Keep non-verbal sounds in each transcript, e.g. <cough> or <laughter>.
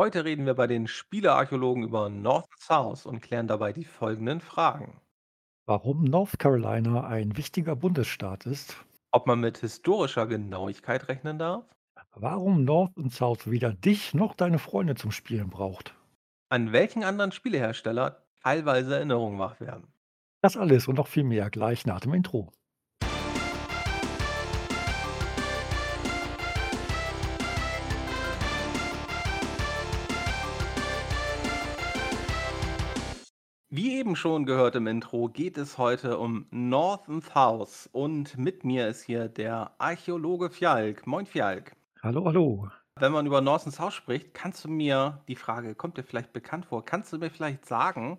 Heute reden wir bei den Spielearchäologen über North und South und klären dabei die folgenden Fragen. Warum North Carolina ein wichtiger Bundesstaat ist, Ob man mit historischer Genauigkeit rechnen darf, warum North und South weder dich noch deine Freunde zum Spielen braucht. an welchen anderen Spielehersteller teilweise Erinnerungen wach werden. Das alles und noch viel mehr gleich nach dem Intro. Wie eben schon gehört im Intro, geht es heute um North and South und mit mir ist hier der Archäologe Fjalk. Moin Fjalk. Hallo, hallo. Wenn man über North and South spricht, kannst du mir, die Frage kommt dir vielleicht bekannt vor, kannst du mir vielleicht sagen,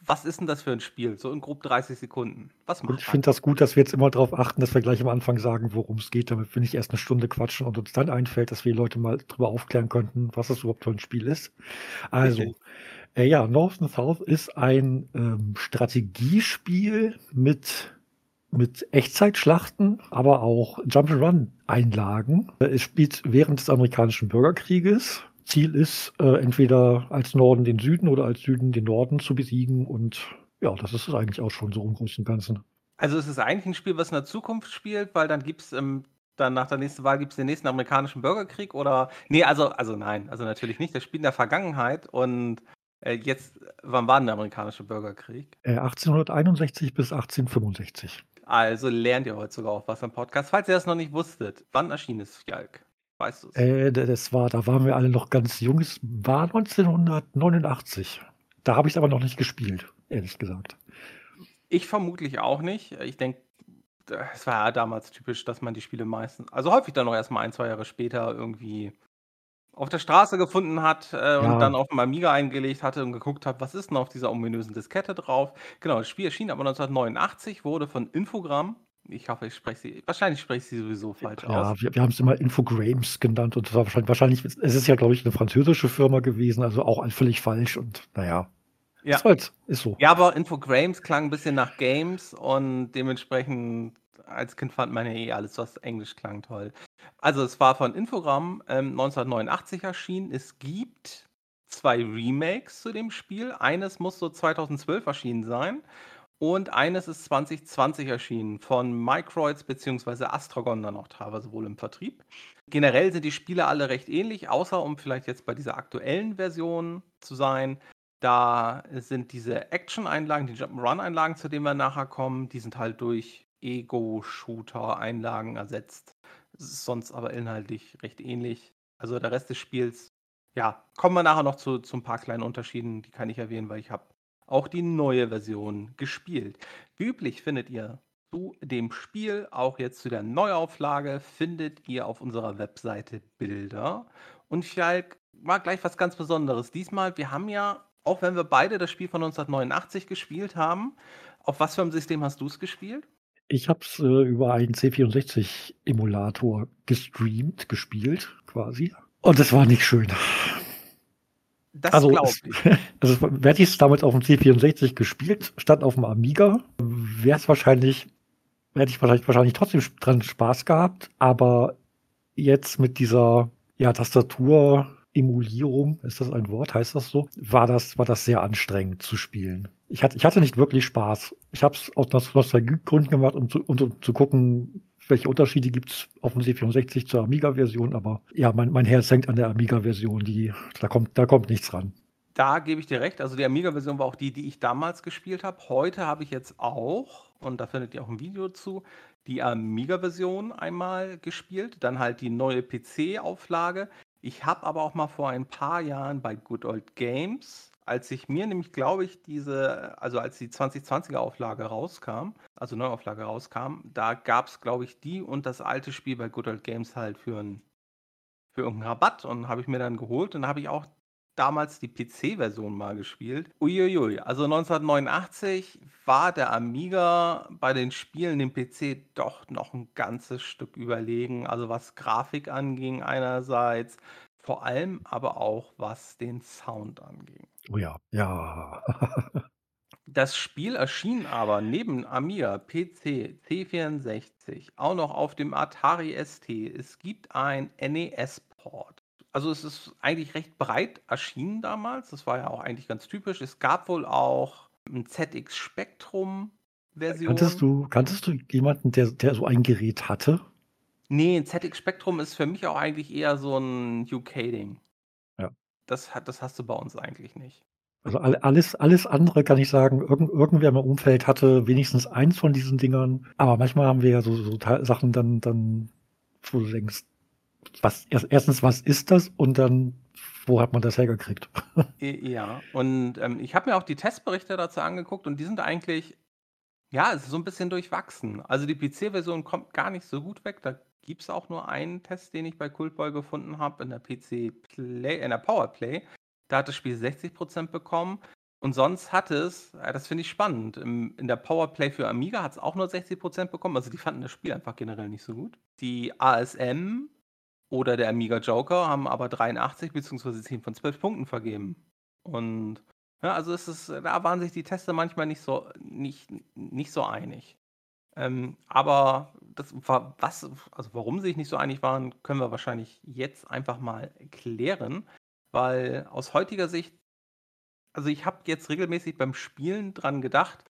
was ist denn das für ein Spiel? So in grob 30 Sekunden. Was Und macht ich man? finde das gut, dass wir jetzt immer darauf achten, dass wir gleich am Anfang sagen, worum es geht, damit wir nicht erst eine Stunde quatschen und uns dann einfällt, dass wir die Leute mal drüber aufklären könnten, was das überhaupt für ein Spiel ist. Also, Richtig. Äh, ja, North and South ist ein ähm, Strategiespiel mit, mit Echtzeitschlachten, aber auch Jump'n'Run-Einlagen. Äh, Es spielt während des amerikanischen Bürgerkrieges. Ziel ist, äh, entweder als Norden den Süden oder als Süden den Norden zu besiegen. Und ja, das ist es eigentlich auch schon so im Großen und Ganzen. Also es ist eigentlich ein Spiel, was in der Zukunft spielt, weil dann gibt's, ähm dann nach der nächsten Wahl gibt's den nächsten amerikanischen Bürgerkrieg oder ne, also also nein, also natürlich nicht. Das spielt in der Vergangenheit und, äh, jetzt wann war denn der amerikanische Bürgerkrieg? Äh, 1861 bis 1865. Also lernt ihr heute sogar auch was am Podcast. Falls ihr das noch nicht wusstet, wann erschien es, Fjalk? Weißt du's? Äh, d das war da waren wir alle noch ganz jung. Es war 1989. Da habe ich's aber noch nicht gespielt, ehrlich gesagt. Ich vermutlich auch nicht. Ich denke, es war ja damals typisch, dass man die Spiele meistens also häufig dann auch erst mal 1, 2 Jahre später irgendwie auf der Straße gefunden hat, äh, und Ja. dann auf'm Amiga eingelegt hatte und geguckt hat, was ist denn auf dieser ominösen Diskette drauf? Genau, das Spiel erschien aber 1989, wurde von Infogrames ich hoffe, ich spreche sie wahrscheinlich spreche ich sie sowieso falsch aus. Ja, wir wir haben's immer Infogrames genannt und wahrscheinlich wahrscheinlich es ist ja, glaube ich, 'ne französische Firma gewesen, also auch völlig falsch und na ja. Ja. Ist halt ist so. Ja, aber Infogrames klang 'n bisschen nach Games und dementsprechend als Kind fand man ja eh alles, was Englisch klang, toll. Also, es war von Infogrames, ähm, 1989 erschienen. Es gibt 2 Remakes zu dem Spiel. Eines muss so 2012 erschienen sein und eines ist 2020 erschienen von Microids beziehungsweise Astragon dann auch teilweise wohl im Vertrieb. Generell sind die Spiele alle recht ähnlich, außer um vielleicht jetzt bei dieser aktuellen Version zu sein. Da sind diese Action-Einlagen, die Jump'n'Run-Einlagen, zu denen wir nachher kommen, die sind halt durch Ego-Shooter-Einlagen ersetzt. Es sonst aber inhaltlich recht ähnlich. Also, der Rest des Spiels ja, kommen wir nachher noch zu zu 'n paar kleinen Unterschieden, die kann ich erwähnen, weil ich habe auch die neue Version gespielt. Wie üblich findet ihr zu dem Spiel, auch jetzt zu der Neuauflage, findet ihr auf unserer Webseite Bilder. Und Fjalk, war gleich was ganz Besonderes. Diesmal wir haben ja, auch wenn wir beide das Spiel von 1989 gespielt haben auf was für 'nem System hast du's gespielt? Ich habe es, äh, über einen C64-Emulator gestreamt, gespielt quasi. Und es war nicht schön. Das Also, es ich. <laughs> also, hätte ich's damals auf'm C64 gespielt, statt auf'm Amiga, wäre es wahrscheinlich hätte ich vielleicht wahrscheinlich trotzdem dran Spaß gehabt, aber jetzt mit dieser, ja, Tastatur-Emulierung, ist das ein Wort? Heißt das so? War das war das sehr anstrengend zu spielen. Ich hatte ich hatte nicht wirklich Spaß. Ich habe es aus Nos Nostalgiegründen gemacht, um zu um zu gucken, welche Unterschiede gibt's auf'm C64 zur Amiga-Version, aber ja, mein mein Herz hängt an der Amiga-Version, da kommt da kommt nichts ran. Da gebe ich dir recht. Also, die Amiga-Version war auch die, die ich damals gespielt habe. Heute habe ich jetzt auch, und da findet ihr auch 'n Video zu, die Amiga-Version einmal gespielt, dann halt die neue PC-Auflage. Ich habe aber auch mal vor ein paar Jahren bei Good Old Games, als ich mir nämlich, glaube ich, diese also, als die 2020er Auflage rauskam, also Neuauflage rauskam, da gab's, glaube ich, die und das alte Spiel bei Good Old Games halt für 'n für irgend 'n Rabatt und habe ich mir dann geholt und habe ich auch damals die PC-Version mal gespielt. Ui, ui, ui. Also, 1989 war der Amiga bei den Spielen dem PC doch noch 'n ganzes Stück überlegen. Also, was Grafik anging einerseits, vor allem aber auch, was den Sound anging. Oh ja, ja. <laughs> Das Spiel erschien aber neben Amiga, PC, C64 auch noch auf dem Atari ST. Es gibt einen NES-Port Also es ist eigentlich recht breit erschienen damals. Das war ja auch eigentlich ganz typisch. Es gab wohl auch ein ZX Spectrum Version. Kanntest du, kanntest du jemanden, der, der so ein Gerät hatte? Nee, ein ZX Spectrum ist für mich auch eigentlich eher so ein UK-Ding. Ja. Das, hat, das hast du bei uns eigentlich nicht. Also alles, alles andere kann ich sagen, irgend, irgendwer im Umfeld hatte wenigstens eins von diesen Dingern. Aber manchmal haben wir ja so, so Sachen dann, dann, wo du denkst, was, erstens, was ist das? Und dann, wo hat man das hergekriegt? <laughs> Ja, und ähm, ich habe mir auch die Testberichte dazu angeguckt und die sind eigentlich, ja, es ist so ein bisschen durchwachsen. Also die PC-Version kommt gar nicht so gut weg. Da gibt es auch nur einen Test, den ich bei Cultboy gefunden habe, in der PC Play, in der Powerplay. Da hat das Spiel 60% bekommen. Und sonst hat es, äh, das finde ich spannend, in der Powerplay für Amiga hat es auch nur 60% bekommen. Also die fanden das Spiel einfach generell nicht so gut. Die ASM oder der Amiga Joker haben aber 83 bzw. 10 von 12 Punkten vergeben. Und ja, also es ist, da waren sich die Tester manchmal nicht so, nicht, nicht so einig. Ähm, aber das war was, also warum sie sich nicht so einig waren, können wir wahrscheinlich jetzt einfach mal klären. Weil aus heutiger Sicht, also ich habe jetzt regelmäßig beim Spielen dran gedacht,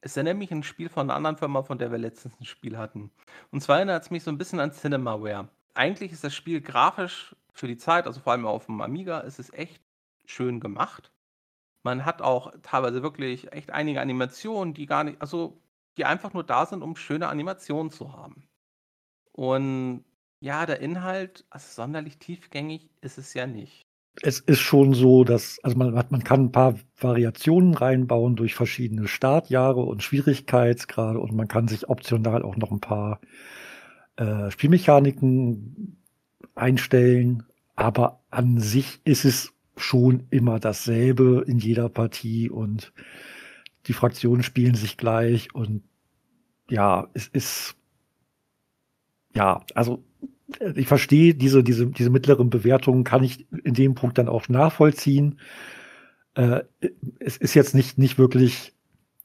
es erinnert mich an ein Spiel von einer anderen Firma, von der wir letztens ein Spiel hatten. Und zwar erinnert es mich so ein bisschen an Cinemaware. Eigentlich ist das Spiel grafisch für die Zeit, also vor allem auf dem Amiga, ist es echt schön gemacht. Man hat auch teilweise wirklich echt einige Animationen, die gar nicht, also die einfach nur da sind, um schöne Animationen zu haben. Und ja, der Inhalt, also sonderlich tiefgängig ist es ja nicht es ist schon so, dass, also man, man kann ein paar Variationen reinbauen durch verschiedene Startjahre und Schwierigkeitsgrade und man kann sich optional auch noch ein paar äh, Spielmechaniken einstellen. Aber an sich ist es schon immer dasselbe in jeder Partie und die Fraktionen spielen sich gleich und ja, es ist ja, also ich verstehe diese, diese, diese mittleren Bewertungen, kann ich in dem Punkt dann auch nachvollziehen. Äh, es ist jetzt nicht, nicht wirklich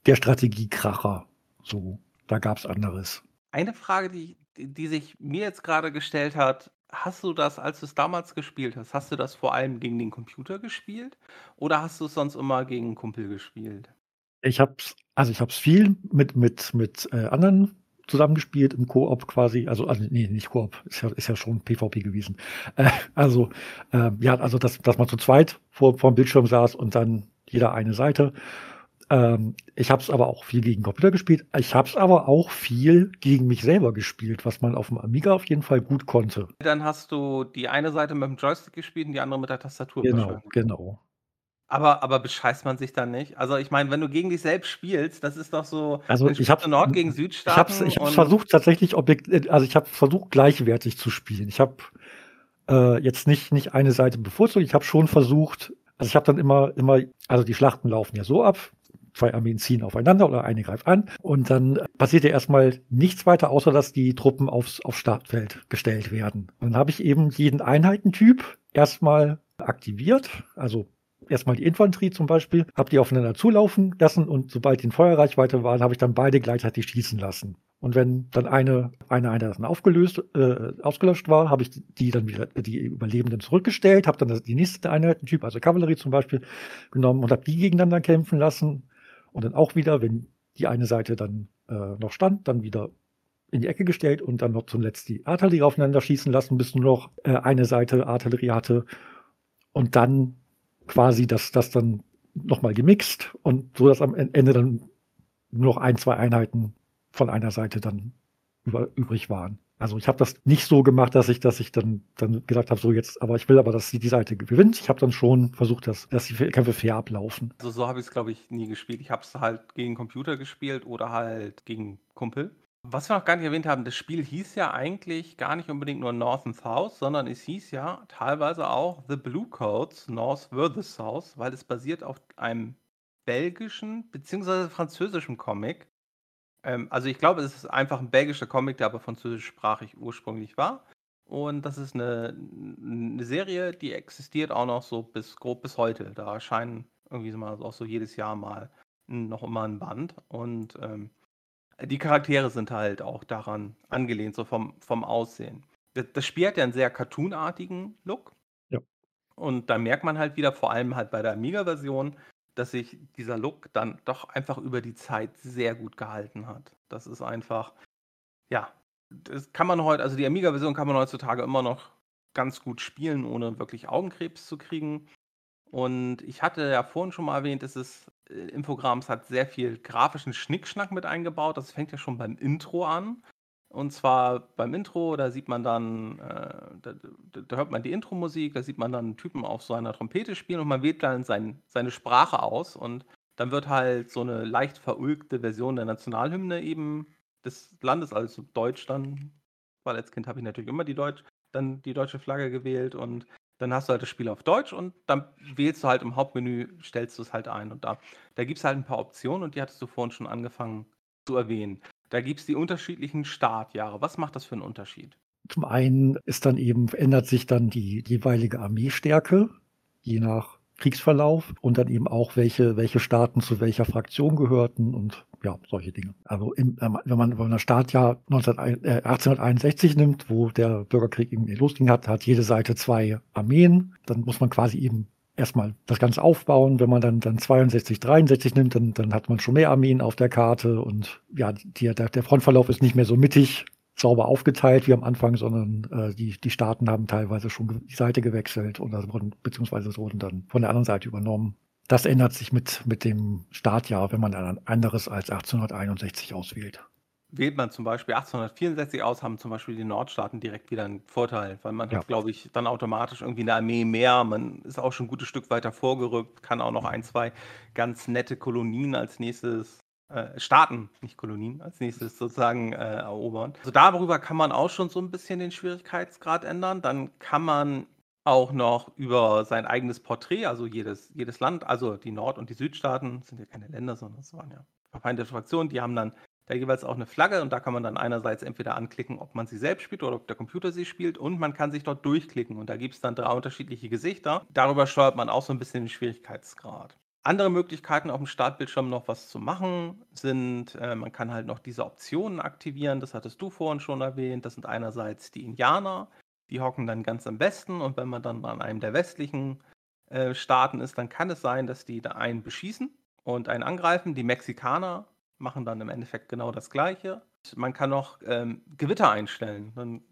der Strategiekracher. So, da gab es anderes. Eine Frage, die, die sich mir jetzt gerade gestellt hat, hast du das, als du es damals gespielt hast, hast du das vor allem gegen den Computer gespielt oder hast du es sonst immer gegen einen Kumpel gespielt? Ich hab's, also ich hab's viel mit, mit, mit äh, anderen zusammengespielt im Koop quasi, also, also nee, nicht Koop, ist ja, ist ja schon PvP gewesen. <laughs> Äh, also, äh, ja, also dass, dass man zu zweit vor, vor dem Bildschirm saß und dann jeder eine Seite. Ähm, ich habe es aber auch viel gegen Computer gespielt. Ich habe es aber auch viel gegen mich selber gespielt, was man auf dem Amiga auf jeden Fall gut konnte. Dann hast du die eine Seite mit dem Joystick gespielt und die andere mit der Tastatur. Genau, genau. Aber aber bescheißt man sich dann nicht? Also, ich meine, wenn du gegen dich selbst spielst, das ist doch so, Also, ich habe Nord gegen ich Südstaaten habe ich habe versucht tatsächlich objekt also, ich habe versucht gleichwertig zu spielen. Ich habe, äh, jetzt nicht nicht eine Seite bevorzugt. Ich habe schon versucht also, ich habe dann immer immer also, die Schlachten laufen ja so ab, zwei Armeen ziehen aufeinander oder eine greift an und dann passiert ja erstmal nichts weiter, außer dass die Truppen aufs aufs Startfeld gestellt werden. Und dann habe ich eben jeden Einheitentyp erstmal aktiviert, also erstmal die Infanterie zum Beispiel, habe die aufeinander zulaufen lassen und sobald die in Feuerreichweite waren, habe ich dann beide gleichzeitig schießen lassen. Und wenn dann eine, eine Einheit aufgelöst, äh, ausgelöscht war, habe ich die dann wieder, die Überlebenden zurückgestellt, habe dann die nächste Einheitentyp, also Kavallerie zum Beispiel, genommen und habe die gegeneinander kämpfen lassen. Und dann auch wieder, wenn die eine Seite dann äh, noch stand, dann wieder in die Ecke gestellt und dann noch zuletzt die Artillerie aufeinander schießen lassen, bis nur noch äh, eine Seite Artillerie hatte. Und dann quasi das, das dann nochmal gemixt und so, dass am Ende dann nur noch ein, zwei Einheiten von einer Seite dann über, übrig waren. Also ich habe das nicht so gemacht, dass ich, dass ich dann, dann gesagt habe, so jetzt, aber ich will aber, dass die Seite gewinnt. Ich habe dann schon versucht, dass, dass die Kämpfe fair ablaufen. Also so habe ich es, glaube ich, nie gespielt. Ich habe es halt gegen Computer gespielt oder halt gegen Kumpel. Was wir noch gar nicht erwähnt haben, das Spiel hieß ja eigentlich gar nicht unbedingt nur North and South, sondern es hieß ja teilweise auch The Blue Codes, North versus South, weil es basiert auf einem belgischen bzw. französischen Comic. Ähm, also ich glaube, es ist einfach ein belgischer Comic, der aber französischsprachig ursprünglich war. Und das ist eine, eine Serie, die existiert auch noch so bis grob bis heute. Da erscheinen irgendwie mal auch so jedes Jahr mal noch immer ein Band. Und ähm, die Charaktere sind halt auch daran angelehnt, so vom, vom Aussehen. Das Spiel hat ja einen sehr cartoonartigen Look. Und da merkt man halt wieder, vor allem halt bei der Amiga-Version, dass sich dieser Look dann doch einfach über die Zeit sehr gut gehalten hat. Das ist einfach, ja, das kann man heute, also die Amiga-Version kann man heutzutage immer noch ganz gut spielen, ohne wirklich Augenkrebs zu kriegen. Und ich hatte ja vorhin schon mal erwähnt, dass es äh, Infogrames hat sehr viel grafischen Schnickschnack mit eingebaut. Das fängt ja schon beim Intro an. Und zwar beim Intro, da sieht man dann, äh, da, da, hört man die Intro-Musik, da sieht man dann einen Typen auf so einer Trompete spielen und man wählt dann sein, seine Sprache aus und dann wird halt so eine leicht verulgte Version der Nationalhymne eben des Landes, also Deutsch dann, weil als Kind habe ich natürlich immer die Deutsch, dann die deutsche Flagge gewählt und dann hast du halt das Spiel auf Deutsch und dann wählst du halt im Hauptmenü, stellst du es halt ein und da, da gibt es halt ein paar Optionen und die hattest du vorhin schon angefangen zu erwähnen. Da gibt es die unterschiedlichen Startjahre. Was macht das für einen Unterschied? Zum einen ist dann eben, ändert sich dann die jeweilige Armeestärke, je nach Kriegsverlauf und dann eben auch, welche, welche Staaten zu welcher Fraktion gehörten und ja, solche Dinge. Also im, wenn, man, wenn man das Startjahr 19, äh, 1861 nimmt, wo der Bürgerkrieg eben losging hat, hat jede Seite zwei Armeen. Dann muss man quasi eben erstmal das Ganze aufbauen. Wenn man dann, dann 62, 63 nimmt, dann, dann hat man schon mehr Armeen auf der Karte und ja, die, der, der Frontverlauf ist nicht mehr so mittig sauber aufgeteilt wie am Anfang, sondern äh, die, die Staaten haben teilweise schon die Seite gewechselt und also wurden, beziehungsweise wurden dann von der anderen Seite übernommen. Das ändert sich mit, mit dem Startjahr, wenn man ein anderes als 1861 auswählt wählt man zum Beispiel 1864 aus, haben zum Beispiel die Nordstaaten direkt wieder einen Vorteil, weil man ja. hat, glaube ich, dann automatisch irgendwie eine Armee mehr. Man ist auch schon ein gutes Stück weiter vorgerückt, kann auch noch ein, zwei ganz nette Kolonien als nächstes, äh, Staaten, nicht Kolonien, als nächstes sozusagen äh, erobern. Also darüber kann man auch schon so ein bisschen den Schwierigkeitsgrad ändern. Dann kann man auch noch über sein eigenes Porträt, also jedes, jedes Land, also die Nord- und die Südstaaten, sind ja keine Länder, sondern es waren ja verfeindete Fraktionen, die haben dann da jeweils auch eine Flagge und da kann man dann einerseits entweder anklicken, ob man sie selbst spielt oder ob der Computer sie spielt und man kann sich dort durchklicken und da gibt es dann drei unterschiedliche Gesichter. Darüber steuert man auch so ein bisschen den Schwierigkeitsgrad. Andere Möglichkeiten auf dem Startbildschirm noch was zu machen sind, äh, man kann halt noch diese Optionen aktivieren, das hattest du vorhin schon erwähnt. Das sind einerseits die Indianer, die hocken dann ganz am Westen und wenn man dann an einem der westlichen äh, Staaten ist, dann kann es sein, dass die da einen beschießen und einen angreifen. Die Mexikaner machen dann im Endeffekt genau das Gleiche. Man kann noch ähm, Gewitter einstellen. Dann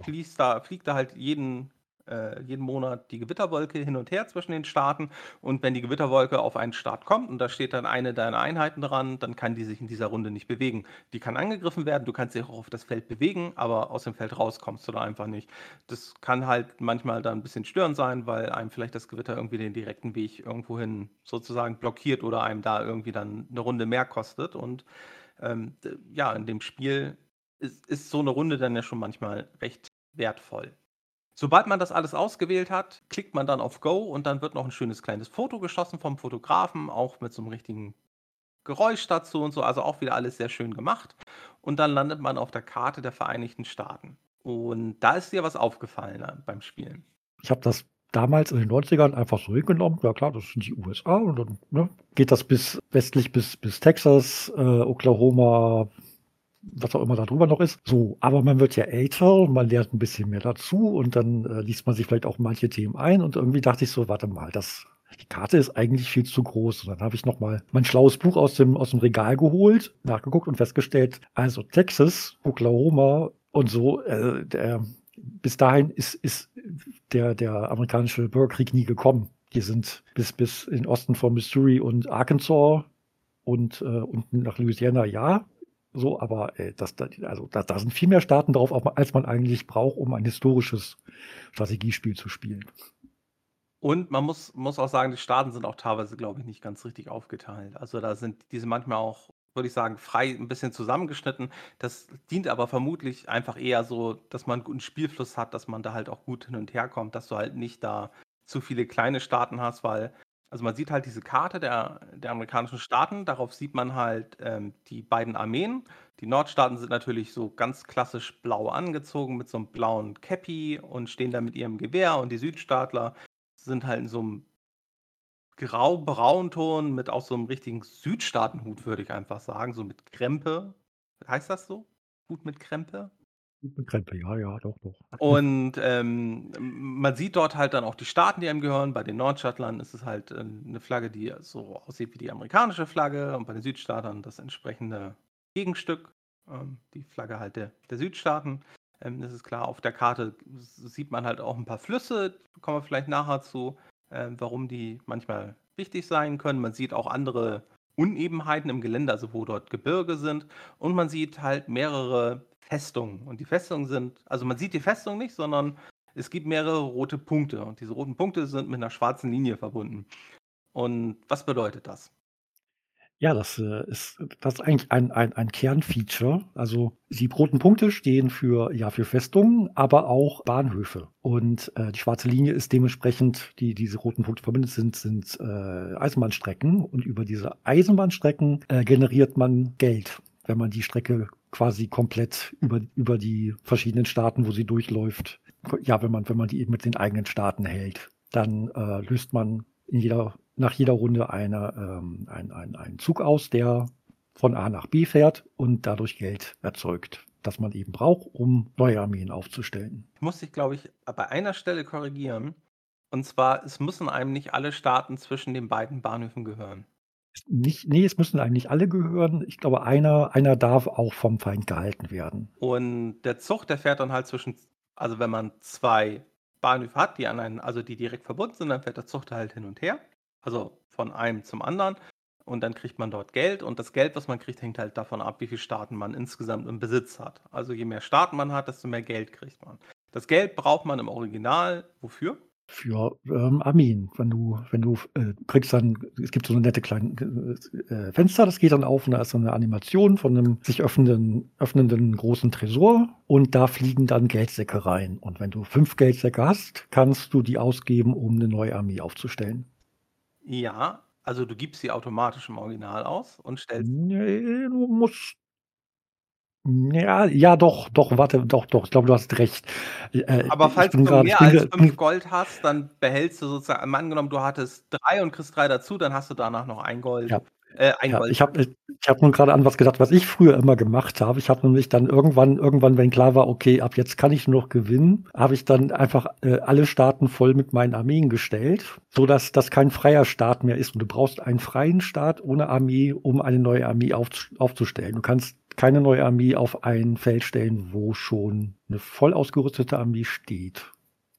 fließt da, fliegt da halt jeden äh, jeden Monat die Gewitterwolke hin und her zwischen den Staaten. Und wenn die Gewitterwolke auf einen Staat kommt und da steht dann eine deiner Einheiten dran, dann kann die sich in dieser Runde nicht bewegen. Die kann angegriffen werden, du kannst dich auch auf das Feld bewegen, aber aus dem Feld raus kommst du da einfach nicht. Das kann halt manchmal dann ein bisschen störend sein, weil einem vielleicht das Gewitter irgendwie den direkten Weg irgendwohin sozusagen blockiert oder einem da irgendwie dann eine Runde mehr kostet. Und ähm, ja, in dem Spiel ist, ist so eine Runde dann ja schon manchmal recht wertvoll. Sobald man das alles ausgewählt hat, klickt man dann auf Go und dann wird noch ein schönes kleines Foto geschossen vom Fotografen, auch mit so einem richtigen Geräusch dazu und so. Also auch wieder alles sehr schön gemacht. Und dann landet man auf der Karte der Vereinigten Staaten. Und da ist dir was aufgefallen äh, beim Spielen. Ich habe das damals in den 90ern einfach so hingenommen. Ja klar, das sind die USA und dann ne, geht das bis westlich bis, bis Texas, äh, Oklahoma, was auch immer da drüber noch ist. So, aber man wird ja älter, man lernt ein bisschen mehr dazu und dann äh, liest man sich vielleicht auch manche Themen ein und irgendwie dachte ich so, warte mal, das die Karte ist eigentlich viel zu groß. Und dann habe ich nochmal mein schlaues Buch aus dem, aus dem Regal geholt, nachgeguckt und festgestellt, also Texas, Oklahoma und so, äh, der, bis dahin ist, ist der, der amerikanische Bürgerkrieg nie gekommen. Die sind bis, bis in Osten von Missouri und Arkansas und äh, unten nach Louisiana, ja, so, aber äh, das, also, da, da sind viel mehr Staaten drauf, als man eigentlich braucht, um ein historisches Strategiespiel zu spielen. Und man muss, muss auch sagen, die Staaten sind auch teilweise, glaube ich, nicht ganz richtig aufgeteilt. Also da sind diese manchmal auch, würde ich sagen, frei ein bisschen zusammengeschnitten. Das dient aber vermutlich einfach eher so, dass man einen guten Spielfluss hat, dass man da halt auch gut hin und her kommt, dass du halt nicht da zu viele kleine Staaten hast, weil also man sieht halt diese Karte der, der amerikanischen Staaten, darauf sieht man halt ähm, die beiden Armeen. Die Nordstaaten sind natürlich so ganz klassisch blau angezogen mit so einem blauen Cappy und stehen da mit ihrem Gewehr und die Südstaatler sind halt in so einem grau-braunton mit auch so einem richtigen Südstaatenhut, würde ich einfach sagen, so mit Krempe. Heißt das so? Hut mit Krempe? Krempe, ja, ja, doch, doch. Und, ähm, man sieht dort halt dann auch die Staaten, die einem gehören. Bei den Nordstaatlern ist es halt, äh, 'ne Flagge, die so aussieht wie die amerikanische Flagge und bei den Südstaatern das entsprechende Gegenstück, ähm, die Flagge halt der der Südstaaten. Ähm, das ist klar, auf der Karte sieht man halt auch ein paar Flüsse, kommen wir vielleicht nachher zu, ähm, warum die manchmal wichtig sein können. Man sieht auch andere Unebenheiten im Gelände, also wo dort Gebirge sind und man sieht halt mehrere Festungen. Und die Festungen sind, also man sieht die Festung nicht, sondern es gibt mehrere rote Punkte. Und diese roten Punkte sind mit einer schwarzen Linie verbunden. Und was bedeutet das? Ja, das, äh, ist das ist eigentlich ein ein ein Kernfeature. Also, die roten Punkte stehen für ja, für Festungen, aber auch Bahnhöfe. Und, äh, die schwarze Linie ist dementsprechend die diese roten Punkte verbindet sind sind, äh, Eisenbahnstrecken und über diese Eisenbahnstrecken, äh, generiert man Geld, wenn man die Strecke quasi komplett über über die verschiedenen Staaten, wo sie durchläuft ja, wenn man wenn man die eben mit den eigenen Staaten hält, dann, äh, löst man in jeder nach jeder Runde eine, ähm, ein ein einen Zug aus, der von A nach B fährt und dadurch Geld erzeugt, das man eben braucht, um neue Armeen aufzustellen. Ich muss dich, glaube ich, bei einer Stelle korrigieren. Und zwar, es müssen einem nicht alle Staaten zwischen den beiden Bahnhöfen gehören. Nicht ne, es müssen eigentlich alle gehören. Ich glaube, einer einer darf auch vom Feind gehalten werden. Und der Zug, der fährt dann halt zwischen also wenn man 2 Bahnhöfe hat, die an einen also die direkt verbunden sind, dann fährt der Zug da halt hin und her. Also von einem zum anderen. Und dann kriegt man dort Geld. Und das Geld, was man kriegt, hängt halt davon ab, wie viele Staaten man insgesamt im Besitz hat. Also je mehr Staaten man hat, desto mehr Geld kriegt man. Das Geld braucht man im Original wofür? Für, ähm, Armeen. Wenn du wenn du äh, kriegst dann es gibt so 'ne nette kleine äh, äh, Fenster, das geht dann auf und da ist so 'ne Animation von 'nem sich öffnenden öffnenden großen Tresor und da fliegen dann Geldsäcke rein. Und wenn du 5 Geldsäcke hast, kannst du die ausgeben, um 'ne neue Armee aufzustellen. Ja, also du gibst sie automatisch im Original aus und stellst Ne, du musst ja, ja doch, doch, warte, doch, doch, ich glaube, du hast recht. Äh, Aber ich falls du mehr als 5 Gold hast, dann behältst du sozusagen angenommen, du hattest 3 und kriegst 3 dazu, dann hast du danach noch 1 Gold Ja. Äh, 1 Ja, ich habe ich habe nur grade an was gedacht, was ich früher immer gemacht habe. Ich habe nämlich dann irgendwann irgendwann, wenn klar war, okay, ab jetzt kann ich nur noch gewinnen, habe ich dann einfach, äh, alle Staaten voll mit meinen Armeen gestellt, sodass das kein freier Staat mehr ist. Und du brauchst einen freien Staat ohne Armee, um eine neue Armee aufz aufzustellen. Du kannst keine neue Armee auf ein Feld stellen, wo schon 'ne voll ausgerüstete Armee steht.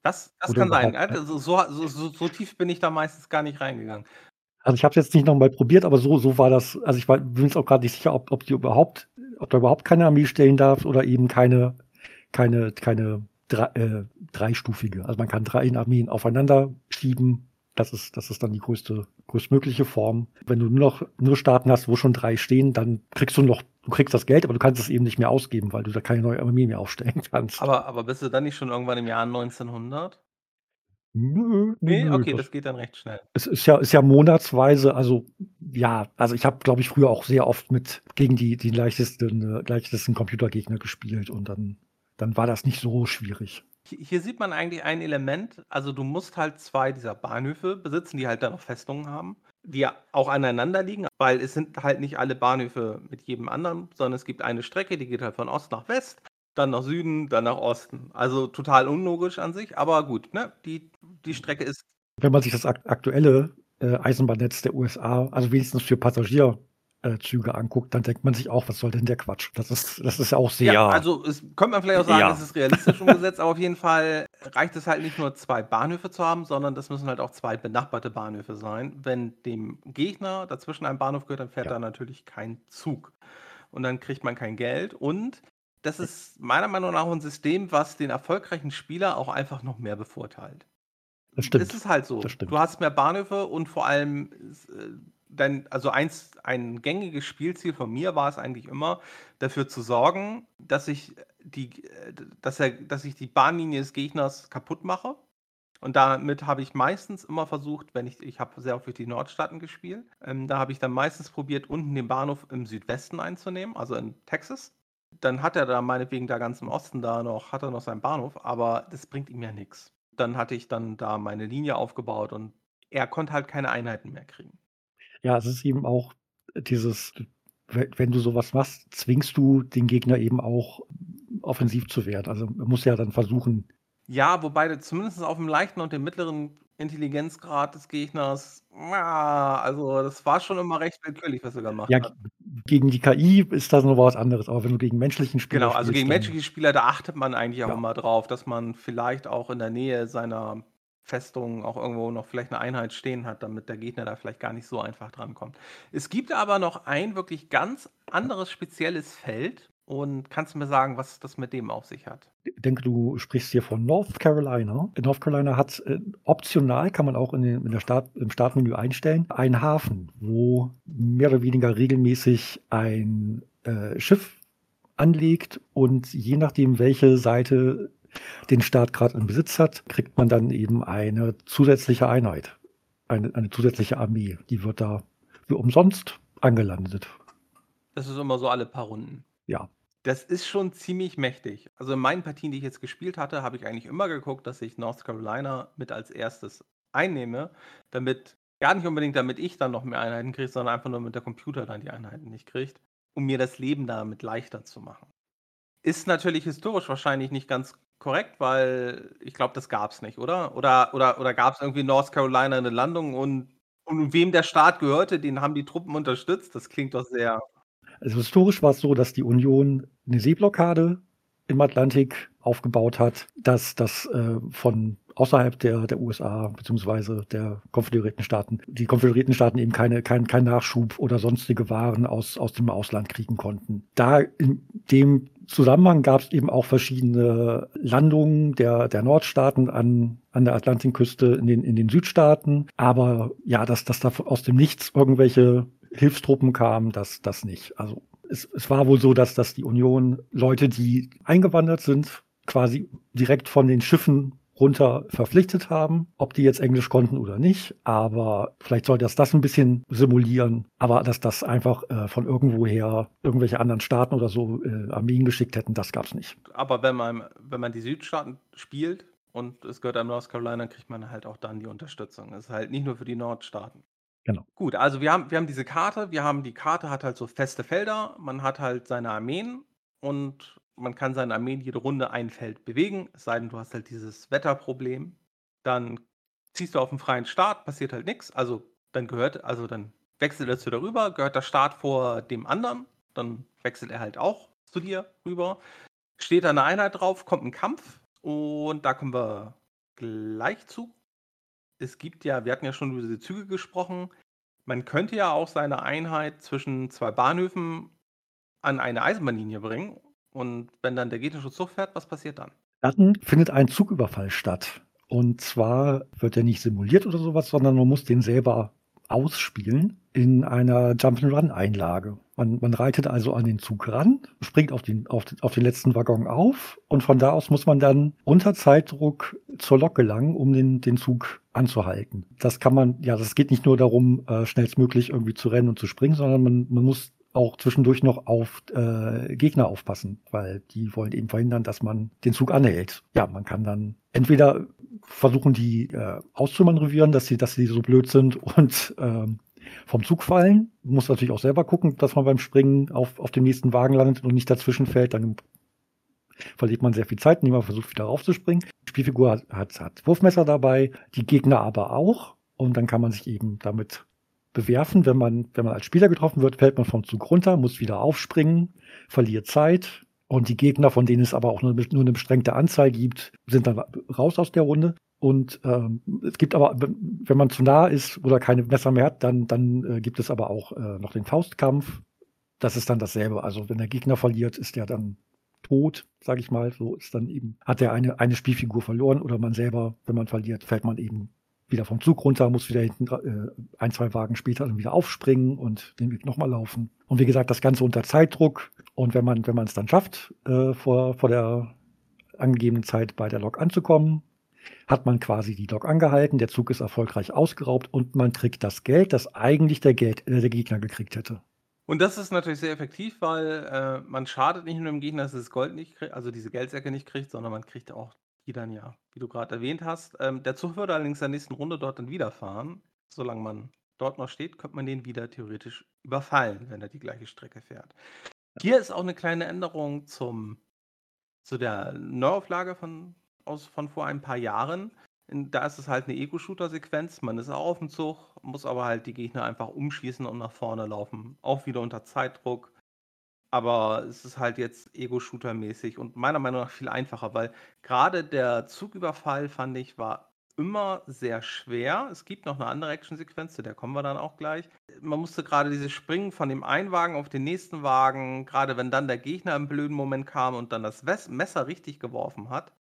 Das das kann sein. überhaupt Äh, so so so so so tief bin ich da meistens gar nicht reingegangen. Also, ich habe es jetzt nicht noch mal probiert, aber so so war das. Also, ich war bin jetzt auch grad nicht sicher, ob ob die überhaupt ob du überhaupt keine Armee stellen darfst oder eben keine keine keine drei äh, dreistufige. Also, man kann 3 Armeen aufeinander schieben. Das ist das ist dann die größte größtmögliche Form. Wenn du nur noch nur Staaten hast, wo schon 3 stehen, dann kriegst du noch du kriegst das Geld, aber du kannst es eben nicht mehr ausgeben, weil du da keine neue Armee mehr aufstellen kannst. Aber aber bist du dann nicht schon irgendwann im Jahr 1900? Nö, nö, Ne, nö, okay, das das geht dann recht schnell. es ist ja ist ja monatsweise, also ja, also ich habe, glaube ich, früher auch sehr oft mit gegen die die leichtesten äh, leichtesten Computergegner gespielt und dann dann war das nicht so schwierig. Hi hier sieht man eigentlich ein Element. Also, du musst halt 2 dieser Bahnhöfe besitzen, die halt dann noch Festungen haben, die ja auch aneinander liegen, weil es sind halt nicht alle Bahnhöfe mit jedem anderen, sondern es gibt eine Strecke, die geht halt von Ost nach West, dann nach Süden, dann nach Osten. Also, total unlogisch an sich, aber gut, ne? Die die Strecke ist Wenn man sich das ak aktuelle, äh, Eisenbahnnetz der USA, also wenigstens für Passagier äh, Züge anguckt, dann denkt man sich auch: „Was soll denn der Quatsch?“ Das ist das ist ja auch sehr Ja, also, es könnte man vielleicht auch sagen, Ja. es ist realistisch umgesetzt, aber auf jeden Fall reicht es halt nicht nur 2 Bahnhöfe zu haben, sondern das müssen halt auch 2 benachbarte Bahnhöfe sein. Wenn dem Gegner dazwischen ein Bahnhof gehört, dann fährt Ja. da natürlich kein Zug. Und dann kriegt man kein Geld. Und das ist meiner Meinung nach 'n System, was den erfolgreichen Spieler auch einfach noch mehr bevorteilt. Das Es stimmt. ist halt so. Das. Du hast mehr Bahnhöfe und vor allem äh, dein also eins ein gängiges Spielziel von mir war es eigentlich immer, dafür zu sorgen, dass ich die äh, dass er dass ich die Bahnlinie des Gegners kaputt mache. Und damit habe ich meistens immer versucht, wenn ich ich habe sehr oft durch die Nordstaaten gespielt, ähm, da habe ich dann meistens probiert, unten den Bahnhof im Südwesten einzunehmen, also in Texas. Dann hat er da meinetwegen da ganz im Osten da noch hat er noch seinen Bahnhof, aber das bringt ihm ja nix. Dann hatte ich dann da meine Linie aufgebaut und er konnte halt keine Einheiten mehr kriegen. Ja, es ist eben auch dieses we wenn du so was machst, zwingst du den Gegner eben auch offensiv zu werden. Also man muss ja dann versuchen. Ja, wobei zumindest auf dem leichten und dem mittleren Intelligenzgrad des Gegners, ja, also das war schon immer recht willkürlich, was er gemacht Ja, hat. gegen die KI ist das noch was anderes, aber wenn du gegen menschlichen Spieler Genau, also gegen menschliche Spieler, da achtet man eigentlich auch Ja. immer drauf, dass man vielleicht auch in der Nähe seiner Festung auch irgendwo noch vielleicht eine Einheit stehen hat, damit der Gegner da vielleicht gar nicht so einfach drankommt. Es gibt aber noch ein wirklich ganz anderes spezielles Feld und kannst du mir sagen, was das mit dem auf sich hat? Ich denke, du sprichst hier von North Carolina. North Carolina hat äh, optional, kann man auch in, den, in der Start, im Startmenü einstellen, einen Hafen, wo mehr oder weniger regelmäßig ein äh, Schiff anlegt und je nachdem, welche Seite den Staat gerade im Besitz hat, kriegt man dann eben eine zusätzliche Einheit, eine, eine zusätzliche Armee. Die wird da für umsonst angelandet. Das ist immer so alle paar Runden. Ja. Das ist schon ziemlich mächtig. Also in meinen Partien, die ich jetzt gespielt hatte, habe ich eigentlich immer geguckt, dass ich North Carolina mit als erstes einnehme, damit, gar nicht unbedingt damit ich dann noch mehr Einheiten kriege, sondern einfach nur damit der Computer dann die Einheiten nicht kriegt, um mir das Leben damit leichter zu machen. Ist natürlich historisch wahrscheinlich nicht ganz korrekt, weil ich glaube, das gab es nicht, oder? Oder, oder, oder gab es irgendwie North Carolina eine Landung und, und wem der Staat gehörte, den haben die Truppen unterstützt? Das klingt doch sehr. Also historisch war es so, dass die Union eine Seeblockade im Atlantik aufgebaut hat, dass das äh, von außerhalb der, der USA bzw. der konföderierten Staaten, die konföderierten Staaten eben keine, kein, kein Nachschub oder sonstige Waren aus, aus dem Ausland kriegen konnten. Da in dem Zusammenhang gab es eben auch verschiedene Landungen der, der Nordstaaten an, an der Atlantikküste in den, in den Südstaaten. Aber ja, dass, dass da aus dem Nichts irgendwelche Hilfstruppen kamen, das, das nicht. Also es, es war wohl so, dass, dass die Union Leute, die eingewandert sind, quasi direkt von den Schiffen runter verpflichtet haben, ob die jetzt Englisch konnten oder nicht. Aber vielleicht soll das das ein bisschen simulieren. Aber dass das einfach äh, von irgendwoher irgendwelche anderen Staaten oder so äh, Armeen geschickt hätten, das gab es nicht. Aber wenn man, wenn man die Südstaaten spielt und es gehört einem North Carolina, kriegt man halt auch dann die Unterstützung. Das ist halt nicht nur für die Nordstaaten. Genau. Gut, also wir haben, wir haben diese Karte, wir haben die Karte hat halt so feste Felder, man hat halt seine Armeen und man kann seine Armeen jede Runde ein Feld bewegen, es sei denn, du hast halt dieses Wetterproblem. Dann ziehst du auf den freien Start, passiert halt nichts. Also dann gehört, also dann wechselt er zu dir rüber, gehört der Start vor dem anderen, dann wechselt er halt auch zu dir rüber. Steht da eine Einheit drauf, kommt ein Kampf und da kommen wir gleich zu. Es gibt ja, wir hatten ja schon über diese Züge gesprochen. Man könnte ja auch seine Einheit zwischen zwei Bahnhöfen an eine Eisenbahnlinie bringen und wenn dann der gegnerische Zug fährt, was passiert dann? Dann findet ein Zugüberfall statt. Und zwar wird er nicht simuliert oder sowas, sondern man muss den selber ausspielen in einer Jump'n'Run-Einlage. Man, man reitet also an den Zug ran, springt auf den, auf, den, auf den letzten Waggon auf und von da aus muss man dann unter Zeitdruck zur Lok gelangen, um den, den Zug anzuhalten. Das kann man, ja, das geht nicht nur darum, äh, schnellstmöglich irgendwie zu rennen und zu springen, sondern man, man muss auch zwischendurch noch auf äh, Gegner aufpassen, weil die wollen eben verhindern, dass man den Zug anhält. Ja, man kann dann entweder versuchen, die äh, auszumanövrieren, dass sie, dass sie so blöd sind und ähm, vom Zug fallen. Muss natürlich auch selber gucken, dass man beim Springen auf, auf dem nächsten Wagen landet und nicht dazwischen fällt. Dann verliert man sehr viel Zeit, indem man versucht, wieder raufzuspringen. Die Spielfigur hat, hat, hat Wurfmesser dabei, die Gegner aber auch. Und dann kann man sich eben damit bewerfen. Wenn man, wenn man als Spieler getroffen wird, fällt man vom Zug runter, muss wieder aufspringen, verliert Zeit. Und die Gegner, von denen es aber auch nur, nur eine beschränkte Anzahl gibt, sind dann raus aus der Runde. Und ähm, es gibt aber, wenn man zu nah ist oder keine Messer mehr hat, dann, dann äh, gibt es aber auch äh, noch den Faustkampf. Das ist dann dasselbe. Also wenn der Gegner verliert, ist der dann tot, sage ich mal. So ist dann eben, hat er eine, eine Spielfigur verloren oder man selber, wenn man verliert, fällt man eben wieder vom Zug runter, muss wieder hinten äh, ein, zwei Wagen später dann wieder aufspringen und den Weg nochmal laufen. Und wie gesagt, das Ganze unter Zeitdruck. Und wenn man, wenn man es dann schafft, äh, vor, vor der angegebenen Zeit bei der Lok anzukommen, hat man quasi die Lok angehalten, der Zug ist erfolgreich ausgeraubt und man kriegt das Geld, das eigentlich der, Geld, äh, der Gegner gekriegt hätte. Und das ist natürlich sehr effektiv, weil äh, man schadet nicht nur dem Gegner, dass das Gold nicht kriegt, also diese Geldsäcke nicht kriegt, sondern man kriegt auch die dann ja, wie du gerade erwähnt hast. Ähm, der Zug würde allerdings in der nächsten Runde dort dann wieder fahren. Solange man dort noch steht, könnte man den wieder theoretisch überfallen, wenn er die gleiche Strecke fährt. Hier ist auch eine kleine Änderung zum zu der Neuauflage von, aus, von vor ein paar Jahren. Da ist es halt eine Ego-Shooter-Sequenz. Man ist auch auf dem Zug, muss aber halt die Gegner einfach umschießen und nach vorne laufen. Auch wieder unter Zeitdruck. Aber es ist halt jetzt Ego-Shooter-mäßig und meiner Meinung nach viel einfacher, weil gerade der Zugüberfall, fand ich, war immer sehr schwer. Es gibt noch eine andere Actionsequenz, zu der kommen wir dann auch gleich. Man musste gerade dieses Springen von dem einen Wagen auf den nächsten Wagen, gerade wenn dann der Gegner im blöden Moment kam und dann das Messer richtig geworfen hat,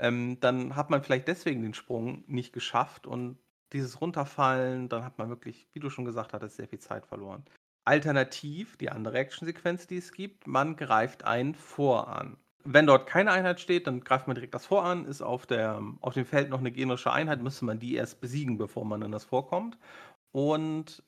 ähm, dann hat man vielleicht deswegen den Sprung nicht geschafft und dieses Runterfallen, dann hat man wirklich, wie du schon gesagt hattest, sehr viel Zeit verloren. Alternativ, die andere Actionsequenz, die es gibt, man greift einen Vor an. Wenn dort keine Einheit steht, dann greift man direkt das Vor an. Ist auf, der, auf dem Feld noch eine generische Einheit, müsste man die erst besiegen, bevor man in das vorkommt. Und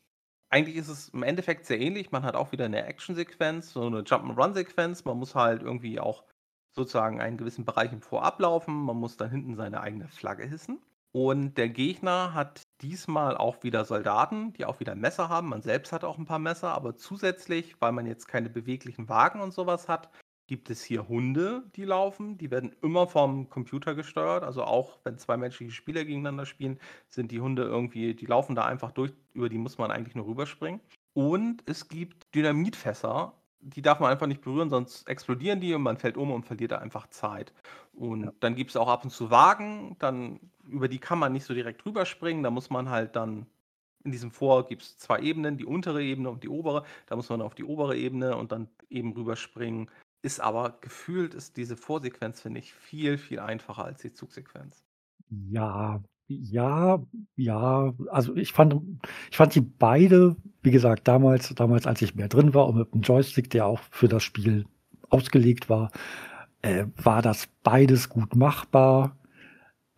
eigentlich ist es im Endeffekt sehr ähnlich. Man hat auch wieder eine Action-Sequenz, so eine Jump-and-Run-Sequenz. Man muss halt irgendwie auch sozusagen einen gewissen Bereich im Vor ablaufen. Man muss dann hinten seine eigene Flagge hissen. Und der Gegner hat diesmal auch wieder Soldaten, die auch wieder Messer haben. Man selbst hat auch ein paar Messer, aber zusätzlich, weil man jetzt keine beweglichen Wagen und sowas hat, gibt es hier Hunde, die laufen. Die werden immer vom Computer gesteuert. Also auch wenn zwei menschliche Spieler gegeneinander spielen, sind die Hunde irgendwie, die laufen da einfach durch, über die muss man eigentlich nur rüberspringen. Und es gibt Dynamitfässer, die darf man einfach nicht berühren, sonst explodieren die und man fällt um und verliert da einfach Zeit. Und ja. dann gibt es auch ab und zu Wagen, dann über die kann man nicht so direkt rüberspringen. Da muss man halt dann in diesem Vor gibt es zwei Ebenen, die untere Ebene und die obere. Da muss man auf die obere Ebene und dann eben rüberspringen. Ist aber gefühlt ist diese Vorsequenz, finde ich, viel, viel einfacher als die Zugsequenz. Ja, ja, ja. Also ich fand, ich fand die beide, wie gesagt, damals, damals, als ich mehr drin war und mit dem Joystick, der auch für das Spiel ausgelegt war, äh, war das beides gut machbar.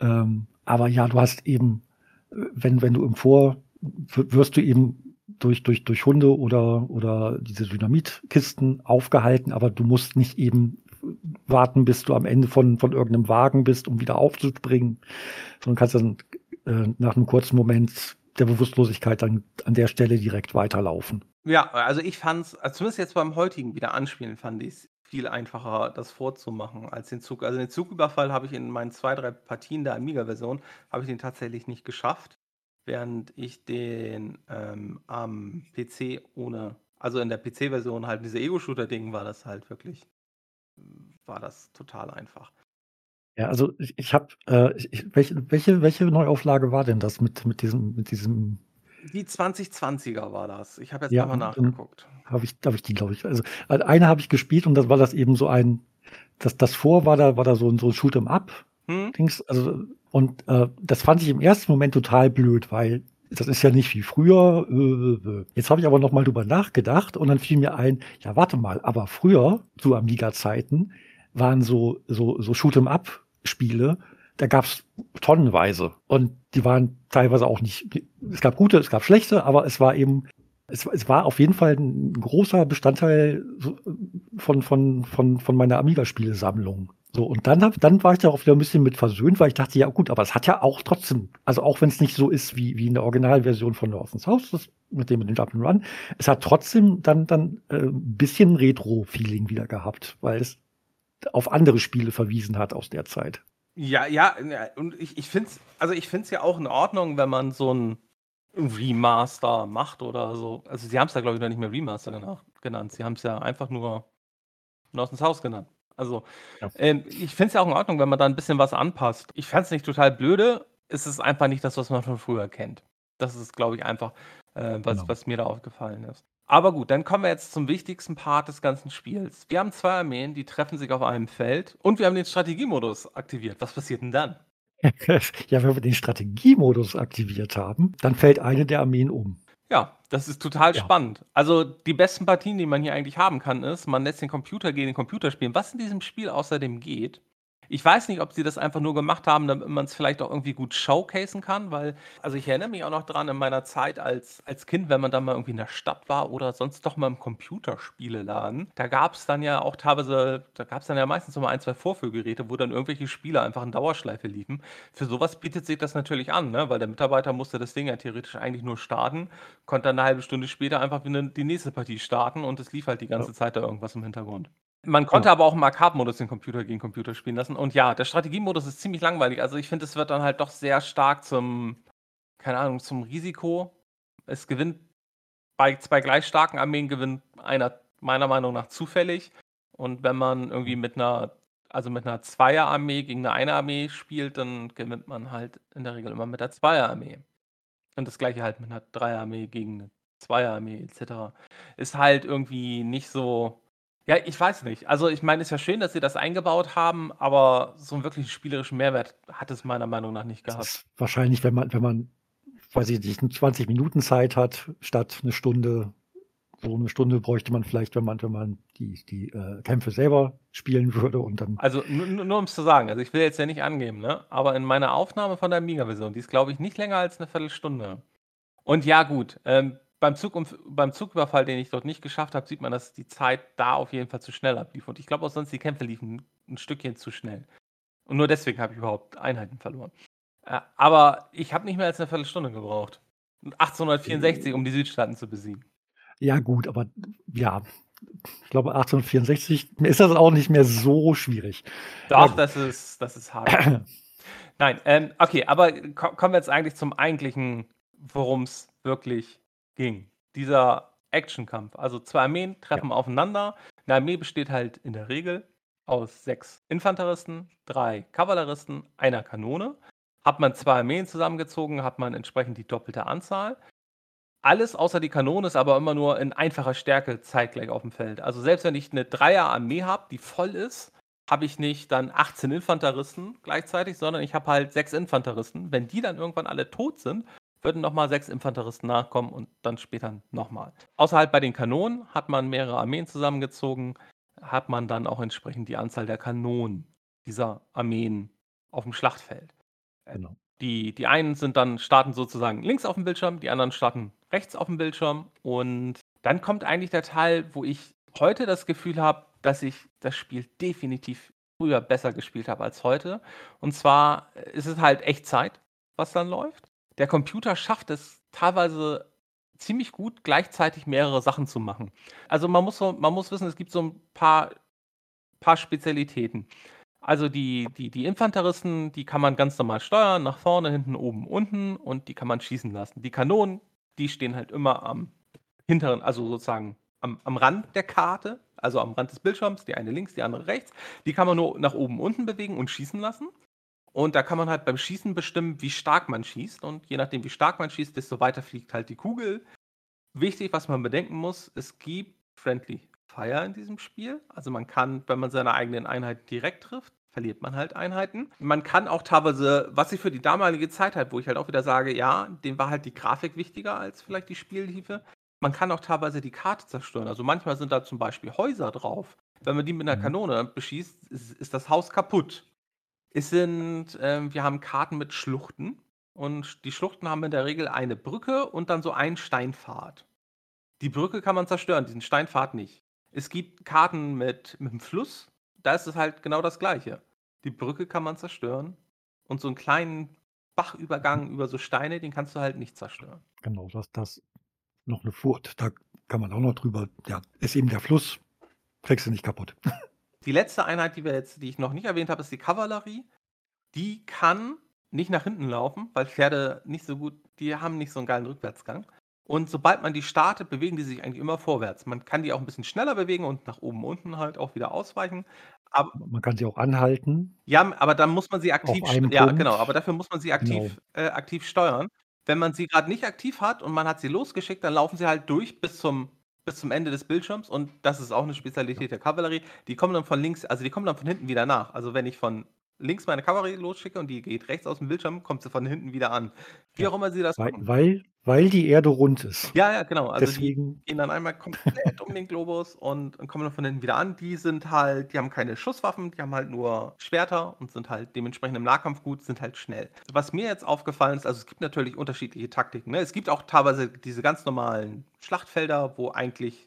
Ähm, aber ja, du hast eben, wenn, wenn du im Vor, wirst du eben durch, durch, durch Hunde oder, oder diese Dynamitkisten aufgehalten, aber du musst nicht eben warten, bis du am Ende von, von irgendeinem Wagen bist, um wieder aufzuspringen, sondern kannst dann äh, nach einem kurzen Moment der Bewusstlosigkeit dann an der Stelle direkt weiterlaufen. Ja, also ich fand es, also zumindest jetzt beim heutigen wieder anspielen, fand ich es viel einfacher, das vorzumachen als den Zug. Also den Zugüberfall habe ich in meinen zwei, drei Partien der Amiga-Version, habe ich den tatsächlich nicht geschafft während ich den ähm, am PC ohne, also in der PC-Version halt diese Ego-Shooter-Ding war das halt wirklich, war das total einfach. Ja, also ich, ich habe, äh, welche, welche, welche Neuauflage war denn das mit, mit diesem, mit diesem die 2020er war das. Ich habe jetzt ja, nochmal nachgeguckt. Habe ich, habe ich die, glaube ich. Also eine habe ich gespielt und das war das eben so ein, das, das vor war da, war da so ein, so ein Shoot'em Up. Hm? Dings, also und äh, das fand ich im ersten Moment total blöd, weil das ist ja nicht wie früher. Äh. Jetzt habe ich aber noch mal drüber nachgedacht und dann fiel mir ein, ja warte mal, aber früher zu Amiga-Zeiten waren so so so Shoot'em-up-Spiele, da gab's tonnenweise und die waren teilweise auch nicht. Es gab gute, es gab schlechte, aber es war eben es, es war auf jeden Fall ein großer Bestandteil von von von von meiner Amiga-Spielesammlung. So, und dann, hab, dann war ich darauf wieder ein bisschen mit versöhnt, weil ich dachte, ja gut, aber es hat ja auch trotzdem, also auch wenn es nicht so ist wie, wie in der Originalversion von Northern's House, das mit dem mit dem Jump es hat trotzdem dann, dann äh, ein bisschen Retro-Feeling wieder gehabt, weil es auf andere Spiele verwiesen hat aus der Zeit. Ja, ja, und ich, ich finde es, also ja auch in Ordnung, wenn man so ein Remaster macht oder so. Also sie haben es ja, glaube ich, noch nicht mehr Remaster genannt. Sie haben es ja einfach nur Northern's House genannt. Also, Ja. ähm, ich finde es ja auch in Ordnung, wenn man da ein bisschen was anpasst. Ich fand es nicht total blöde. Es ist einfach nicht das, was man von früher kennt. Das ist, glaube ich, einfach, äh, was Genau. was mir da aufgefallen ist. Aber gut, dann kommen wir jetzt zum wichtigsten Part des ganzen Spiels. Wir haben zwei Armeen, die treffen sich auf einem Feld und wir haben den Strategiemodus aktiviert. Was passiert denn dann? <laughs> Ja, wenn wir den Strategiemodus aktiviert haben, dann fällt eine der Armeen um. Ja, das ist total Ja. spannend. Also, die besten Partien, die man hier eigentlich haben kann, ist, man lässt den Computer gegen den Computer spielen. Was in diesem Spiel außerdem geht ich weiß nicht, ob sie das einfach nur gemacht haben, damit man es vielleicht auch irgendwie gut showcasen kann, weil, also ich erinnere mich auch noch dran in meiner Zeit als, als Kind, wenn man dann mal irgendwie in der Stadt war oder sonst doch mal im Computerspieleladen, da gab es dann ja auch teilweise, da gab es dann ja meistens immer ein, zwei Vorführgeräte, wo dann irgendwelche Spiele einfach in Dauerschleife liefen. Für sowas bietet sich das natürlich an, ne? weil der Mitarbeiter musste das Ding ja theoretisch eigentlich nur starten, konnte dann eine halbe Stunde später einfach wieder die nächste Partie starten und es lief halt die ganze ja. Zeit da irgendwas im Hintergrund. Man konnte ja. aber auch im Arcade-Modus den Computer gegen Computer spielen lassen. Und ja, der Strategiemodus ist ziemlich langweilig. Also ich finde, es wird dann halt doch sehr stark zum, keine Ahnung, zum Risiko. Es gewinnt bei zwei gleich starken Armeen gewinnt einer meiner Meinung nach zufällig. Und wenn man irgendwie mit einer, also mit einer Zweierarmee gegen eine Eine-Armee spielt, dann gewinnt man halt in der Regel immer mit der Zweierarmee. Und das gleiche halt mit einer Dreierarmee gegen eine Zweierarmee etc. Ist halt irgendwie nicht so. Ja, ich weiß nicht. Also ich meine, es ist ja schön, dass sie das eingebaut haben, aber so einen wirklichen spielerischen Mehrwert hat es meiner Meinung nach nicht gehabt. wahrscheinlich, wenn man, wenn man, weiß ich nicht, 20 Minuten Zeit hat, statt eine Stunde, so eine Stunde bräuchte man vielleicht, wenn man, wenn man die, die äh, Kämpfe selber spielen würde und dann. Also nur, nur um es zu sagen, also ich will jetzt ja nicht angeben, ne? Aber in meiner Aufnahme von der Amiga-Version, die ist, glaube ich, nicht länger als eine Viertelstunde. Und ja, gut, ähm, beim, Zug, beim Zugüberfall, den ich dort nicht geschafft habe, sieht man, dass die Zeit da auf jeden Fall zu schnell ablief. Und ich glaube auch sonst, die Kämpfe liefen ein Stückchen zu schnell. Und nur deswegen habe ich überhaupt Einheiten verloren. Äh, aber ich habe nicht mehr als eine Viertelstunde gebraucht. 1864, um die Südstaaten zu besiegen. Ja, gut, aber ja, ich glaube 1864 ist das auch nicht mehr so schwierig. Doch, ja, das ist, das ist hart. Nein, ähm, okay, aber kommen wir jetzt eigentlich zum eigentlichen, worum es wirklich ging. Dieser Actionkampf. Also zwei Armeen treffen ja. aufeinander. Eine Armee besteht halt in der Regel aus sechs Infanteristen, drei Kavalleristen, einer Kanone. Hat man zwei Armeen zusammengezogen, hat man entsprechend die doppelte Anzahl. Alles außer die Kanone ist aber immer nur in einfacher Stärke zeitgleich auf dem Feld. Also selbst wenn ich eine Dreier-Armee habe, die voll ist, habe ich nicht dann 18 Infanteristen gleichzeitig, sondern ich habe halt sechs Infanteristen. Wenn die dann irgendwann alle tot sind, würden nochmal sechs Infanteristen nachkommen und dann später nochmal. Außerhalb bei den Kanonen hat man mehrere Armeen zusammengezogen, hat man dann auch entsprechend die Anzahl der Kanonen dieser Armeen auf dem Schlachtfeld. Genau. Die, die einen sind dann, starten sozusagen links auf dem Bildschirm, die anderen starten rechts auf dem Bildschirm. Und dann kommt eigentlich der Teil, wo ich heute das Gefühl habe, dass ich das Spiel definitiv früher besser gespielt habe als heute. Und zwar ist es halt Echtzeit, was dann läuft. Der Computer schafft es teilweise ziemlich gut, gleichzeitig mehrere Sachen zu machen. Also man muss, so, man muss wissen, es gibt so ein paar, paar Spezialitäten. Also die, die, die Infanteristen, die kann man ganz normal steuern, nach vorne, hinten, oben, unten und die kann man schießen lassen. Die Kanonen, die stehen halt immer am hinteren, also sozusagen am, am Rand der Karte, also am Rand des Bildschirms, die eine links, die andere rechts. Die kann man nur nach oben, unten bewegen und schießen lassen. Und da kann man halt beim Schießen bestimmen, wie stark man schießt. Und je nachdem, wie stark man schießt, desto weiter fliegt halt die Kugel. Wichtig, was man bedenken muss, es gibt Friendly Fire in diesem Spiel. Also man kann, wenn man seine eigenen Einheiten direkt trifft, verliert man halt Einheiten. Man kann auch teilweise, was ich für die damalige Zeit halt, wo ich halt auch wieder sage, ja, dem war halt die Grafik wichtiger als vielleicht die Spielhilfe. Man kann auch teilweise die Karte zerstören. Also manchmal sind da zum Beispiel Häuser drauf. Wenn man die mit einer mhm. Kanone beschießt, ist, ist das Haus kaputt. Es sind, äh, wir haben Karten mit Schluchten. Und die Schluchten haben in der Regel eine Brücke und dann so einen Steinpfad. Die Brücke kann man zerstören, diesen Steinpfad nicht. Es gibt Karten mit, mit einem Fluss, da ist es halt genau das Gleiche. Die Brücke kann man zerstören und so einen kleinen Bachübergang über so Steine, den kannst du halt nicht zerstören. Genau, das, das noch eine Furt, da kann man auch noch drüber. Ja, ist eben der Fluss, kriegst du nicht kaputt. <laughs> Die letzte Einheit, die wir jetzt, die ich noch nicht erwähnt habe, ist die Kavallerie. Die kann nicht nach hinten laufen, weil Pferde nicht so gut, die haben nicht so einen geilen Rückwärtsgang. Und sobald man die startet, bewegen die sich eigentlich immer vorwärts. Man kann die auch ein bisschen schneller bewegen und nach oben, unten halt auch wieder ausweichen. Aber Man kann sie auch anhalten ja, aber dann muss man sie aktiv ja, genau, aber dafür muss man sie Genau. aktiv äh, aktiv steuern. Wenn man sie gerade nicht aktiv hat und man hat sie losgeschickt, dann laufen sie halt durch bis zum bis zum Ende des Bildschirms und das ist auch eine Spezialität der Kavallerie. Die kommen dann von links also, die kommen dann von hinten wieder nach. Also, wenn ich von links meine Kavallerie losschicke und die geht rechts aus dem Bildschirm, kommt sie von hinten wieder an. Wie Ja. auch immer sie das Weil machen. weil weil die Erde rund ist. Ja, ja, genau. Also Deswegen. die gehen dann einmal komplett um den Globus und, und kommen dann von hinten wieder an. Die sind halt, die haben keine Schusswaffen, die haben halt nur Schwerter und sind halt dementsprechend im Nahkampf gut, sind halt schnell. Was mir jetzt aufgefallen ist, also es gibt natürlich unterschiedliche Taktiken. Ne? Es gibt auch teilweise diese ganz normalen Schlachtfelder, wo eigentlich,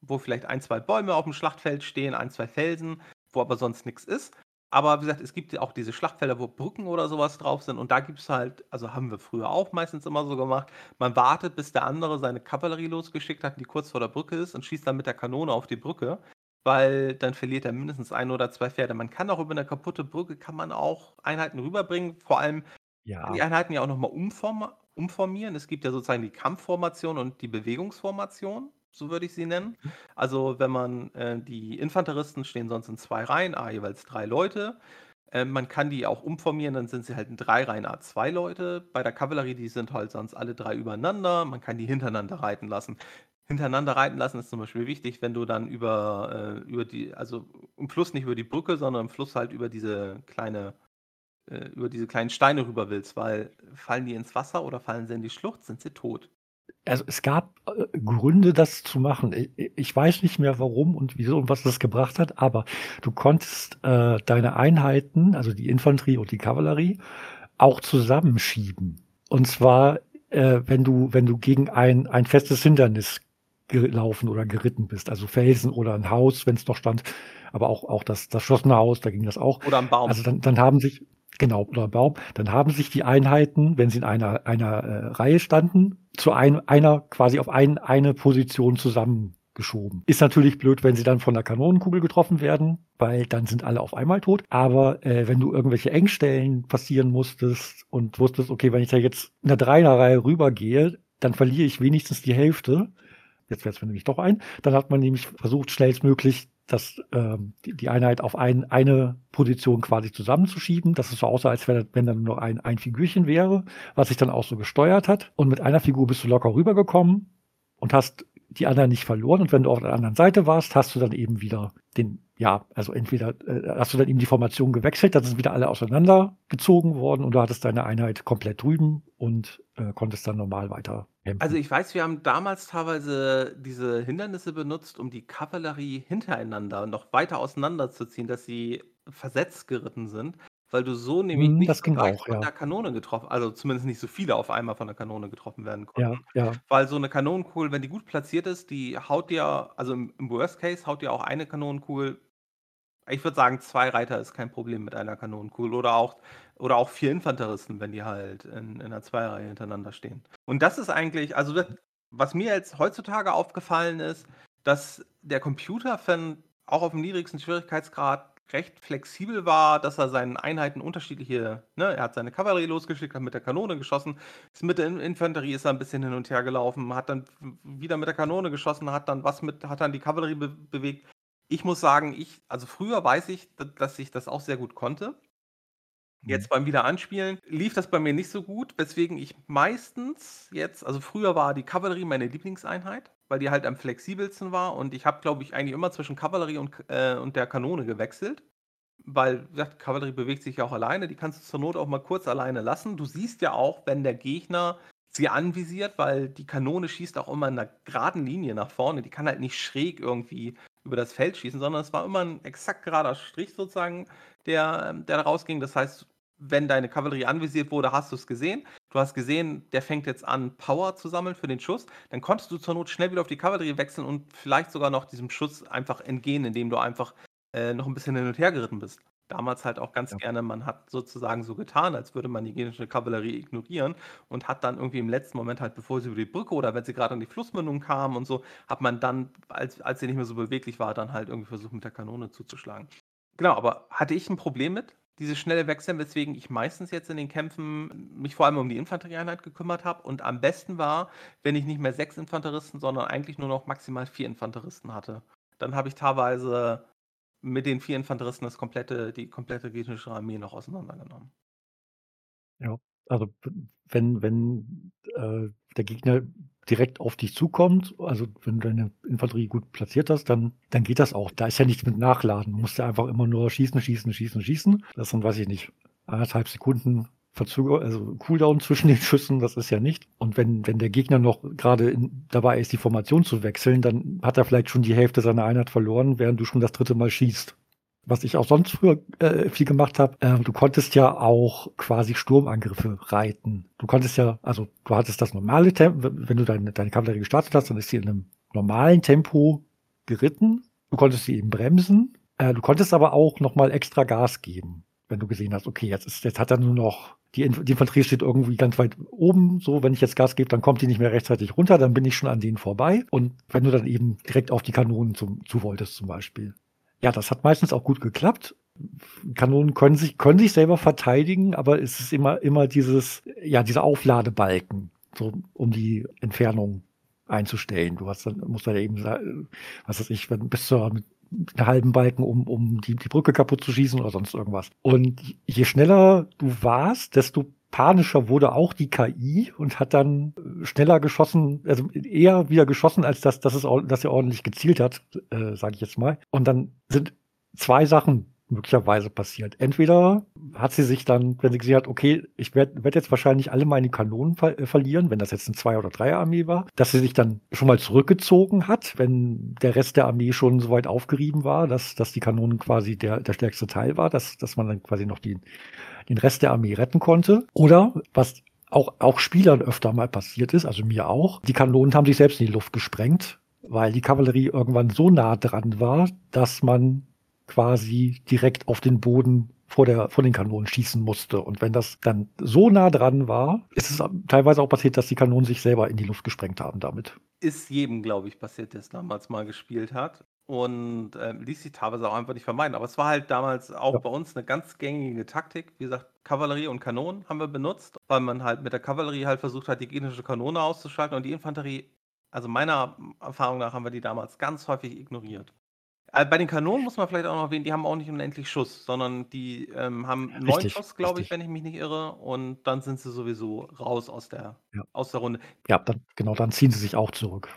wo vielleicht ein, zwei Bäume auf dem Schlachtfeld stehen, ein, zwei Felsen, wo aber sonst nichts ist. Aber wie gesagt, es gibt ja auch diese Schlachtfelder, wo Brücken oder sowas drauf sind. Und da gibt es halt, also haben wir früher auch meistens immer so gemacht, man wartet, bis der andere seine Kavallerie losgeschickt hat, die kurz vor der Brücke ist und schießt dann mit der Kanone auf die Brücke. weil dann verliert er mindestens ein oder zwei Pferde. Man kann auch über eine kaputte Brücke kann man auch Einheiten rüberbringen. Vor allem Ja. die Einheiten ja auch noch mal umforma umformieren. Es gibt ja sozusagen die Kampfformation und die Bewegungsformation, so würde ich sie nennen. Also, wenn man äh, die Infanteristen stehen sonst in zwei Reihen, a jeweils drei Leute. Ähm, man kann die auch umformieren, dann sind sie halt in drei Reihen a zwei Leute. Bei der Kavallerie, die sind halt sonst alle drei übereinander. Man kann die hintereinander reiten lassen. Hintereinander reiten lassen ist zum Beispiel wichtig, wenn du dann über, äh, über die, also im Fluss nicht über die Brücke, sondern im Fluss halt über diese kleine äh, über diese kleinen Steine rüber willst, weil fallen die ins Wasser oder fallen sie in die Schlucht, sind sie tot. Also, es gab, äh, Gründe, das zu machen. Ich weiß nicht mehr warum und wieso und was das gebracht hat, aber du konntest, äh, deine Einheiten, also die Infanterie und die Kavallerie, auch zusammenschieben. Und zwar, äh, wenn du wenn du gegen ein ein festes Hindernis gelaufen oder geritten bist, also Felsen oder ein Haus, wenn's noch stand, aber auch auch das das Schlossene Haus, da ging das auch. Oder 'n Baum. Also, dann dann haben sich genau, oder Baum. Dann haben sich die Einheiten, wenn sie in einer einer, äh, Reihe standen, zu ein einer quasi auf ein eine Position zusammengeschoben. Ist natürlich blöd, wenn sie dann von 'ner Kanonenkugel getroffen werden, weil dann sind alle auf einmal tot. Aber, äh, wenn du irgendwelche Engstellen passieren musstest und wusstest: „Okay, wenn ich da jetzt in 'ner Dreierreihe rübergehe, dann verliere ich wenigstens die Hälfte.“ Jetzt fällt's mir nämlich doch ein. Dann hat man nämlich versucht, schnellstmöglich das, ähm, die Einheit auf ein eine Position quasi zusammenzuschieben, dass es so aussah, als wäre wenn da nur ein ein Figürchen wäre, was sich dann auch so gesteuert hat. Und mit einer Figur bist du locker rübergekommen und hast die anderen nicht verloren. Und wenn du auf der anderen Seite warst, hast du dann eben wieder den ja, also entweder, äh, hast du dann eben die Formation gewechselt, dann sind wieder alle auseinandergezogen worden und du hattest deine Einheit komplett drüben und, äh, konntest dann normal weiter Also, kämpfen. ich weiß, wir haben damals teilweise diese Hindernisse benutzt, um die Kavallerie hintereinander noch weiter auseinanderzuziehen, dass sie versetzt geritten sind, weil du so nämlich Mhm, nicht das so ging auch, von ja. der Kanone getroffen also, zumindest nicht so viele auf einmal von der Kanone getroffen werden Ja, konnten. ja. Weil so 'ne Kanonenkugel, wenn die gut platziert ist, die haut dir also, im im Worst Case haut dir auch eine Kanonenkugel ich würde sagen, 2 Reiter ist kein Problem mit einer Kanonenkugel oder auch oder auch 4 Infanteristen, wenn die halt in in 'ner Zweireihe hintereinander stehen. Und das ist eigentlich also, das was mir jetzt heutzutage aufgefallen ist, dass der Computer von auch auf'm niedrigsten Schwierigkeitsgrad recht flexibel war, dass er seinen Einheiten unterschiedliche ne, er hat seine Kavallerie losgeschickt, hat mit der Kanone geschossen, ist mit der In Infanterie ist er 'n bisschen hin und her gelaufen, hat dann wieder mit der Kanone geschossen, hat dann was mit hat dann die Kavallerie be bewegt. Ich muss sagen, ich also, früher weiß ich, dass ich das auch sehr gut konnte. Mhm. Jetzt beim Wiederanspielen lief das bei mir nicht so gut, weswegen ich meistens jetzt also, früher war die Kavallerie meine Lieblingseinheit, weil die halt am flexibelsten war und ich habe, glaube ich, eigentlich immer zwischen Kavallerie und äh, und der Kanone gewechselt, weil, wie gesagt, Kavallerie bewegt sich ja auch alleine, die kannst du zur Not auch mal kurz alleine lassen. Du siehst ja auch, wenn der Gegner sie anvisiert, weil die Kanone schießt auch immer in 'ner geraden Linie nach vorne. Die kann halt nicht schräg irgendwie über das Feld schießen, sondern es war immer 'n exakt gerader Strich sozusagen, der ähm, der da rausging. Das heißt, wenn deine Kavallerie anvisiert wurde, hast du's gesehen. Du hast gesehen, der fängt jetzt an, Power zu sammeln für den Schuss. Dann konntest du zur Not schnell wieder auf die Kavallerie wechseln und vielleicht sogar noch diesem Schuss einfach entgehen, indem du einfach, äh, noch 'n bisschen hin und her geritten bist. Damals halt auch ganz Ja. gerne man hat sozusagen so getan, als würde man die gegnerische Kavallerie ignorieren und hat dann irgendwie im letzten Moment halt, bevor sie über die Brücke oder wenn sie grad an die Flussmündung kamen und so, hat man dann, als als sie nicht mehr so beweglich war, dann halt irgendwie versucht, mit der Kanone zuzuschlagen. Genau, aber hatte ich 'n Problem mit, dieses schnelle Wechseln, weswegen ich meistens jetzt in den Kämpfen mich vor allem um die Infanterieeinheit gekümmert habe und am besten war, wenn ich nicht mehr 6 Infanteristen, sondern eigentlich nur noch maximal 4 Infanteristen hatte. Dann habe ich teilweise mit den 4 Infanteristen das komplette die komplette gegnerische Armee noch auseinandergenommen. Ja, also, wenn wenn, äh, der Gegner direkt auf dich zukommt, also, wenn du deine Infanterie gut platziert hast, dann dann geht das auch. Da ist ja nichts mit Nachladen. Du musst ja einfach immer nur schießen, schießen, schießen, schießen. Das sind, weiß ich nicht, 1 1/2 Sekunden Verzöger also, Cooldown zwischen den Schüssen, das ist ja nicht. Und wenn wenn der Gegner noch grade in dabei ist, die Formation zu wechseln, dann hat er vielleicht schon die Hälfte seiner Einheit verloren, während du schon das 3. Mal schießt. Was ich auch sonst früher, äh, viel gemacht habe, äh, du konntest ja auch quasi Sturmangriffe reiten. Du konntest ja also, du hattest das normale Tem w wenn du deine deine Kavallerie gestartet hast, dann ist sie in 'nem normalen Tempo geritten. Du konntest sie eben bremsen. Äh, du konntest aber auch noch mal extra Gas geben. wenn du gesehen hast, okay, jetzt, ist, jetzt hat er nur noch, die, die Infanterie steht irgendwie ganz weit oben, so, wenn ich jetzt Gas gebe, dann kommt die nicht mehr rechtzeitig runter, dann bin ich schon an denen vorbei. Und wenn du dann eben direkt auf die Kanonen zum, zu wolltest zum Beispiel. Ja, das hat meistens auch gut geklappt. Kanonen können sich, können sich selber verteidigen, aber es ist immer, immer dieses, ja, diese Aufladebalken, so, um die Entfernung einzustellen. Du hast dann, musst dann eben, was weiß ich, wenn bis zur einen halben Balken, um, um die, die Brücke kaputt zu schießen oder sonst irgendwas. Und je schneller du warst, desto panischer wurde auch die KI und hat dann schneller geschossen, also eher wieder geschossen, als dass, dass, es, dass er ordentlich gezielt hat, äh, sage ich jetzt mal. Und dann sind zwei Sachen möglicherweise passiert. Entweder hat sie sich dann, wenn sie gesehen hat, okay, ich werde werd jetzt wahrscheinlich alle meine Kanonen ver äh, verlieren, wenn das jetzt ein Zwei- oder Dreier-Armee war, dass sie sich dann schon mal zurückgezogen hat, wenn der Rest der Armee schon so weit aufgerieben war, dass, dass die Kanonen quasi der, der stärkste Teil war, dass, dass man dann quasi noch die, den Rest der Armee retten konnte. Oder was auch, auch Spielern öfter mal passiert ist, also mir auch, die Kanonen haben sich selbst in die Luft gesprengt, weil die Kavallerie irgendwann so nah dran war, dass man quasi direkt auf den Boden vor, der, vor den Kanonen schießen musste. Und wenn das dann so nah dran war, ist es teilweise auch passiert, dass die Kanonen sich selber in die Luft gesprengt haben damit. Ist jedem, glaube ich, passiert, der es damals mal gespielt hat. Und äh, ließ sich teilweise auch einfach nicht vermeiden. Aber es war halt damals auch ja. bei uns eine ganz gängige Taktik. Wie gesagt, Kavallerie und Kanonen haben wir benutzt, weil man halt mit der Kavallerie halt versucht hat, die gegnerische Kanone auszuschalten und die Infanterie, also meiner Erfahrung nach, haben wir die damals ganz häufig ignoriert. Äh, bei den Kanonen muss man vielleicht auch noch erwähnen, die haben auch nicht unendlich Schuss, sondern die ähm, haben neun Schuss, glaube ich, wenn ich mich nicht irre. Und dann sind sie sowieso raus aus der, ja. aus der Runde. Ja, dann, genau, dann ziehen sie sich auch zurück.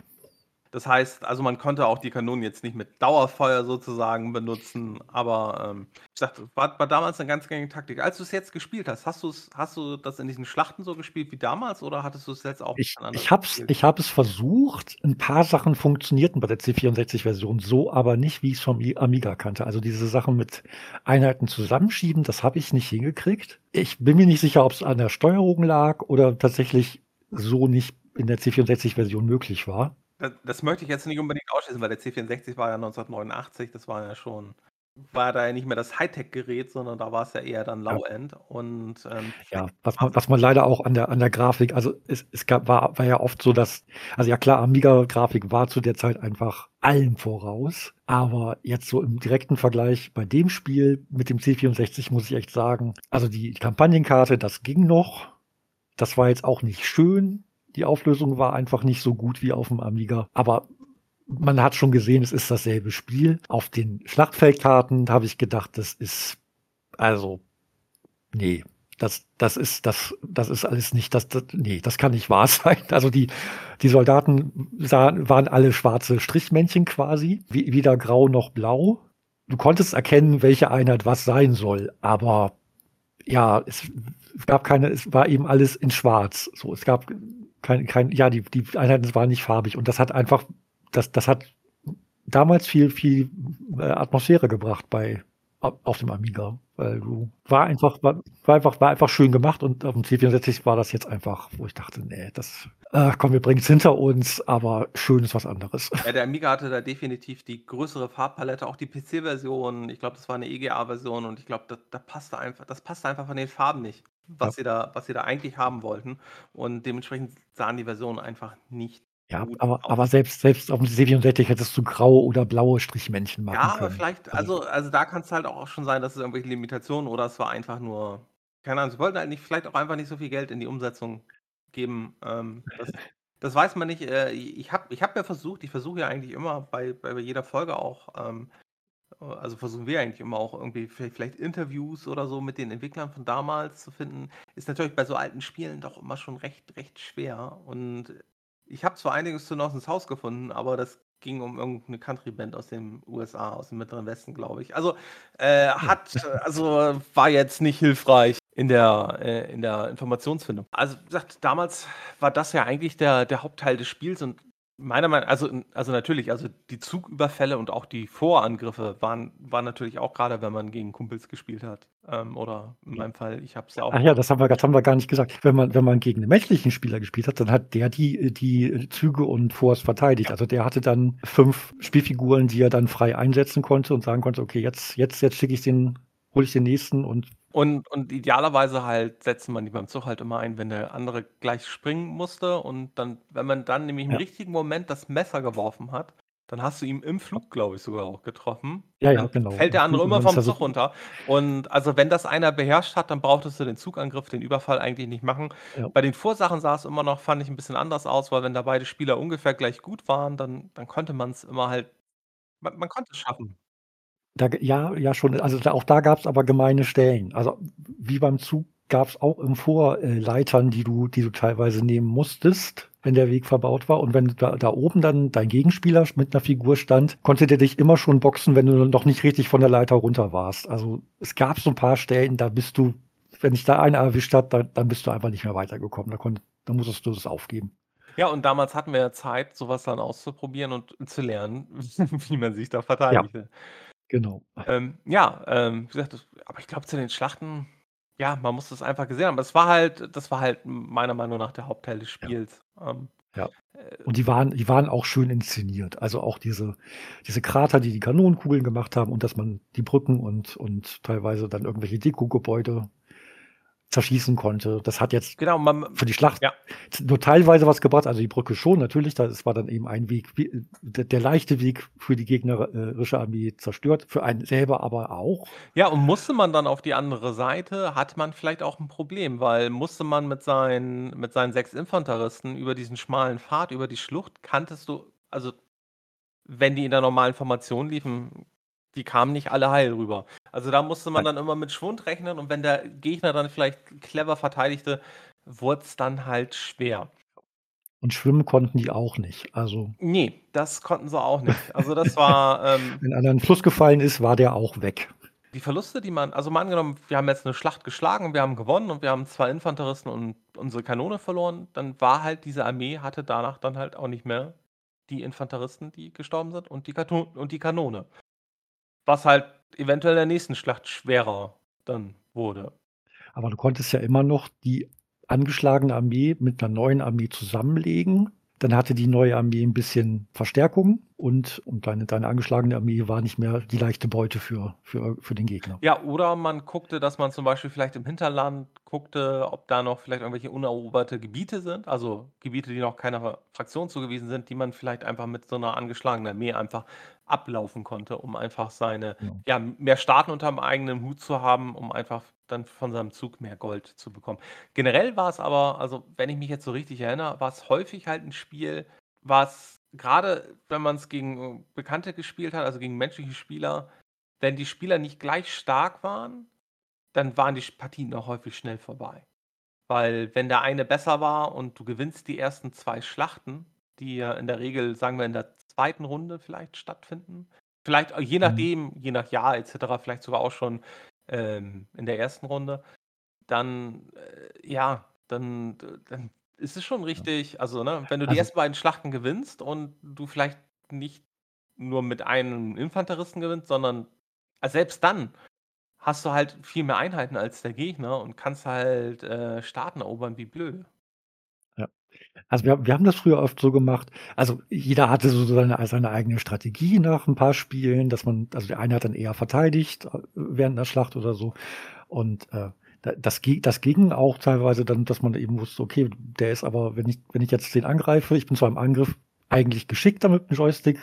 Das heißt, also man konnte auch die Kanonen jetzt nicht mit Dauerfeuer sozusagen benutzen, aber ähm, ich sag, war, war damals eine ganz gängige Taktik. Als du es jetzt gespielt hast, hast, hast du das in diesen Schlachten so gespielt wie damals oder hattest du es jetzt auch Ich, ich habe es ich versucht, ein paar Sachen funktionierten bei der C64-Version, so aber nicht, wie ich es vom Amiga kannte. Also diese Sachen mit Einheiten zusammenschieben, das habe ich nicht hingekriegt. Ich bin mir nicht sicher, ob es an der Steuerung lag oder tatsächlich so nicht in der C64-Version möglich war. Das, das möchte ich jetzt nicht unbedingt ausschließen, weil der C64 war ja 1989, das war ja schon, war da ja nicht mehr das Hightech-Gerät, sondern da war es ja eher dann Low-End. Und ähm, ja, was man, was man leider auch an der, an der Grafik, also es, es gab, war, war ja oft so, dass, also ja klar, Amiga-Grafik war zu der Zeit einfach allem voraus. Aber jetzt so im direkten Vergleich bei dem Spiel mit dem C64 muss ich echt sagen, also die Kampagnenkarte, das ging noch. Das war jetzt auch nicht schön. Die Auflösung war einfach nicht so gut wie auf dem Amiga. Aber man hat schon gesehen, es ist dasselbe Spiel. Auf den Schlachtfeldkarten habe ich gedacht, das ist, also, nee, das, das ist, das, das ist alles nicht, das, das, nee, das kann nicht wahr <laughs> sein. Also die, die Soldaten sahen, waren alle schwarze Strichmännchen quasi, weder grau noch blau. Du konntest erkennen, welche Einheit was sein soll, aber ja, es gab keine, es war eben alles in schwarz. So, es gab kein, kein, ja, die, die Einheiten waren nicht farbig und das hat einfach, das, das hat damals viel, viel äh, Atmosphäre gebracht bei auf dem Amiga, weil du war einfach, war, war, einfach, war einfach schön gemacht und auf dem C64 war das jetzt einfach, wo ich dachte, nee, das, äh, komm, wir bringen es hinter uns, aber schön ist was anderes. Ja, der Amiga hatte da definitiv die größere Farbpalette, auch die PC-Version. Ich glaube, das war eine EGA-Version und ich glaube, da, da passte einfach, das passte einfach von den Farben nicht was, ja. sie da, was sie da eigentlich haben wollten. Und dementsprechend sahen die Versionen einfach nicht ja, aber, aber selbst, selbst auf dem C64 hättest du graue oder blaue Strichmännchen machen ja, können. Ja, aber vielleicht, also, also da kann es halt auch schon sein, dass es irgendwelche Limitationen oder es war einfach nur, keine Ahnung, sie wollten halt nicht, vielleicht auch einfach nicht so viel Geld in die Umsetzung geben. Ähm, das, das, weiß man nicht. Äh, ich habe ich hab ja versucht, ich versuche ja eigentlich immer bei, bei jeder Folge auch ähm, also versuchen wir eigentlich immer auch irgendwie vielleicht Interviews oder so mit den Entwicklern von damals zu finden, ist natürlich bei so alten Spielen doch immer schon recht, recht schwer. Und ich habe zwar einiges zu Nossens Haus gefunden, aber das ging um irgendeine Country-Band aus den USA, aus dem Mittleren Westen, glaube ich. Also äh, hat, also war jetzt nicht hilfreich in der, äh, in der Informationsfindung. Also wie gesagt, damals war das ja eigentlich der, der Hauptteil des Spiels und Meiner Meinung also also natürlich, also die Zugüberfälle und auch die Vorangriffe waren waren natürlich auch gerade, wenn man gegen Kumpels gespielt hat. Ähm, oder in meinem Fall, ich habe es ja auch Ach ja, das haben wir das haben wir gar nicht gesagt. Wenn man wenn man gegen einen menschlichen Spieler gespielt hat, dann hat der die die Züge und Forts verteidigt. Also, der hatte dann fünf Spielfiguren, die er dann frei einsetzen konnte und sagen konnte: „Okay, jetzt jetzt jetzt schicke ich den hole ich den nächsten“ und Und und idealerweise halt setzte man die beim Zug halt immer ein, wenn der andere gleich springen musste und dann wenn man dann nämlich im Ja. richtigen Moment das Messer geworfen hat, dann hast du ihn im. Flug, glaube ich, sogar auch getroffen. Ja, ja, Dann genau. fällt Im der andere Flug und immer ist vom so Zug runter. Und also, wenn das einer beherrscht hat, dann brauchtest du den Zugangriff, den Überfall eigentlich nicht machen. Ja. Bei den Vorsachen sah es immer noch, fand ich, 'n bisschen anders aus, weil wenn da beide Spieler ungefähr gleich gut waren, dann dann konnte man's immer halt man man konnte es schaffen. Da ja, ja schon. Also, da auch da gab's aber gemeine Stellen. Also, wie beim Zug gab's auch im Vor äh, die du die du teilweise nehmen musstest, wenn der Weg verbaut war. Und wenn da da oben dann dein Gegenspieler mit 'ner Figur stand, konnte der dich immer schon boxen, wenn du noch nicht richtig von der Leiter runter warst. Also, es gab so 'n paar Stellen, da bist du wenn dich da einer erwischt hat, dann dann bist du einfach nicht mehr weitergekommen. Da konnt da musstest du das aufgeben. Ja, und damals hatten wir ja Zeit, so was dann auszuprobieren und zu lernen, <laughs> wie man sich da Ja. Genau. Ähm, ja, ähm, wie gesagt, das aber ich glaube, zu den Schlachten ja, man muss das einfach gesehen haben. Es war halt das war halt meiner Meinung nach der Hauptteil des Ja. Spiels. Ähm, Ja. äh Und die waren die waren auch schön inszeniert. Also, auch diese diese Krater, die die Kanonenkugeln gemacht haben und dass man die Brücken und und teilweise dann irgendwelche Dekogebäude zerschießen konnte. Das hat jetzt Genau, man für die Schlacht ja. nur teilweise was gebracht. Also, die Brücke schon natürlich, das war dann eben ein Weg, der leichte Weg für die gegnerische Armee zerstört, für einen selber aber auch. Ja, und musste man dann auf die andere Seite, hatte man vielleicht auch 'n Problem, weil musste man mit seinen mit seinen 6 Infanteristen über diesen schmalen Pfad, über die Schlucht kanntest du also, wenn die in der normalen Formation liefen, die kamen nicht alle heil rüber. Also, da musste man dann immer mit Schwund rechnen und wenn der Gegner dann vielleicht clever verteidigte, wurd's dann halt schwer. Und schwimmen konnten die auch nicht. Also Ne, das konnten sie auch nicht. Also, das war, <laughs> ähm Wenn einer in 'n Fluss gefallen ist, war der auch weg. Die Verluste, die man also, mal angenommen, wir haben jetzt 'ne Schlacht geschlagen und wir haben gewonnen und wir haben 2 Infanteristen und unsere Kanone verloren, dann war halt diese Armee hatte danach dann halt auch nicht mehr die Infanteristen, die gestorben sind und die Kato und die Kanone. Was halt eventuell in der nächsten Schlacht schwerer dann wurde. Aber du konntest ja immer noch die angeschlagene Armee mit 'ner neuen Armee zusammenlegen. Dann hatte die neue Armee 'n bisschen Verstärkung und und deine deine angeschlagene Armee war nicht mehr die leichte Beute für für für den Gegner. Ja, oder man guckte, dass man zum Beispiel vielleicht im Hinterland guckte, ob da noch vielleicht irgendwelche uneroberte Gebiete sind, also, Gebiete, die noch keiner Fraktion zugewiesen sind, die man vielleicht einfach mit so 'ner angeschlagenen Armee einfach ablaufen konnte, um einfach seine Genau. ja, mehr Staaten unterm eigenen Hut zu haben, um einfach dann von seinem Zug mehr Gold zu bekommen. Generell war's aber also, wenn ich mich jetzt so richtig erinnere, war's häufig halt 'n Spiel, was grade wenn man's gegen Bekannte gespielt hat, also, gegen menschliche Spieler wenn die Spieler nicht gleich stark waren, dann waren die Partien auch häufig schnell vorbei. Weil wenn der eine besser war und du gewinnst die ersten 2 Schlachten, die ja in der Regel, sagen wir, in der 2. Runde vielleicht stattfinden, vielleicht je Mhm. nachdem, je nach Jahr et cetera, vielleicht sogar auch schon, ähm, in der 1. Runde, dann, äh, ja, dann dann ist es schon richtig also, ne, wenn du die Also ersten beiden Schlachten gewinnst und du vielleicht nicht nur mit einem Infanteristen gewinnst, sondern ah, selbst dann hast du halt viel mehr Einheiten als der Gegner und kannst halt, äh, Staaten erobern wie blöd. Also, wir wir haben das früher oft so gemacht also, jeder hatte so seine seine eigene Strategie nach 'n paar Spielen, dass man also, der eine hat dann eher verteidigt, äh, während 'ner Schlacht oder so. Und, äh, da das das ging auch teilweise dann, dass man eben wusste: „Okay, der ist aber wenn ich wenn ich jetzt den angreife ich bin zwar im Angriff eigentlich geschickter mit 'm Joystick,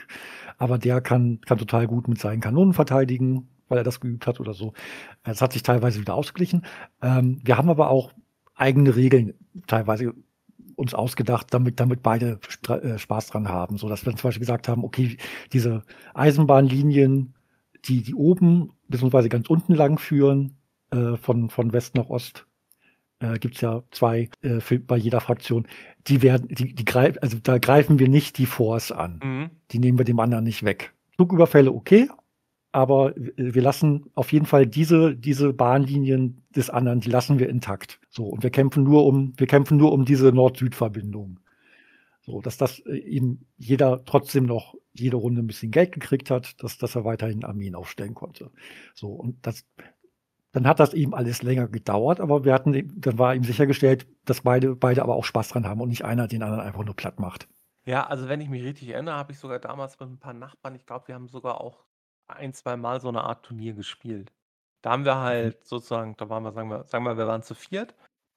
aber der kann kann total gut mit seinen Kanonen verteidigen, weil er das geübt hat oder so.“ Es hat sich teilweise wieder ausgeglichen. Ähm, wir haben aber auch eigene Regeln teilweise uns ausgedacht, damit damit beide äh, Spaß dran haben, sodass wir zum Beispiel gesagt haben: „Okay, diese Eisenbahnlinien, die die oben beziehungsweise ganz unten lang führen, äh, von von West nach Ost, äh, gibt's ja 2, äh, für bei jeder Fraktion. Die werden die die greif also, da greifen wir nicht die Forts an. Mhm. Die nehmen wir dem anderen nicht weg. Flugüberfälle okay, aber w wir lassen auf jeden Fall diese diese Bahnlinien des anderen, die lassen wir intakt. So, und wir kämpfen nur um wir kämpfen nur um diese Nord-Süd-Verbindung. So, dass das, äh, eben jeder trotzdem noch jede Runde 'n bisschen Geld gekriegt hat, dass dass er weiterhin Armeen aufstellen konnte. So, und das dann hat das eben alles länger gedauert, aber wir hatten dann war eben sichergestellt, dass beide beide aber auch Spaß dran haben und nicht einer den anderen einfach nur platt macht. Ja, also, wenn ich mich richtig erinnere, habe ich sogar damals mit 'n paar Nachbarn ich glaube, wir haben sogar auch ein zweimal so 'ne Art Turnier gespielt. Da haben wir halt sozusagen, da waren wir, sagen wir, sagen wir, wir waren zu viert.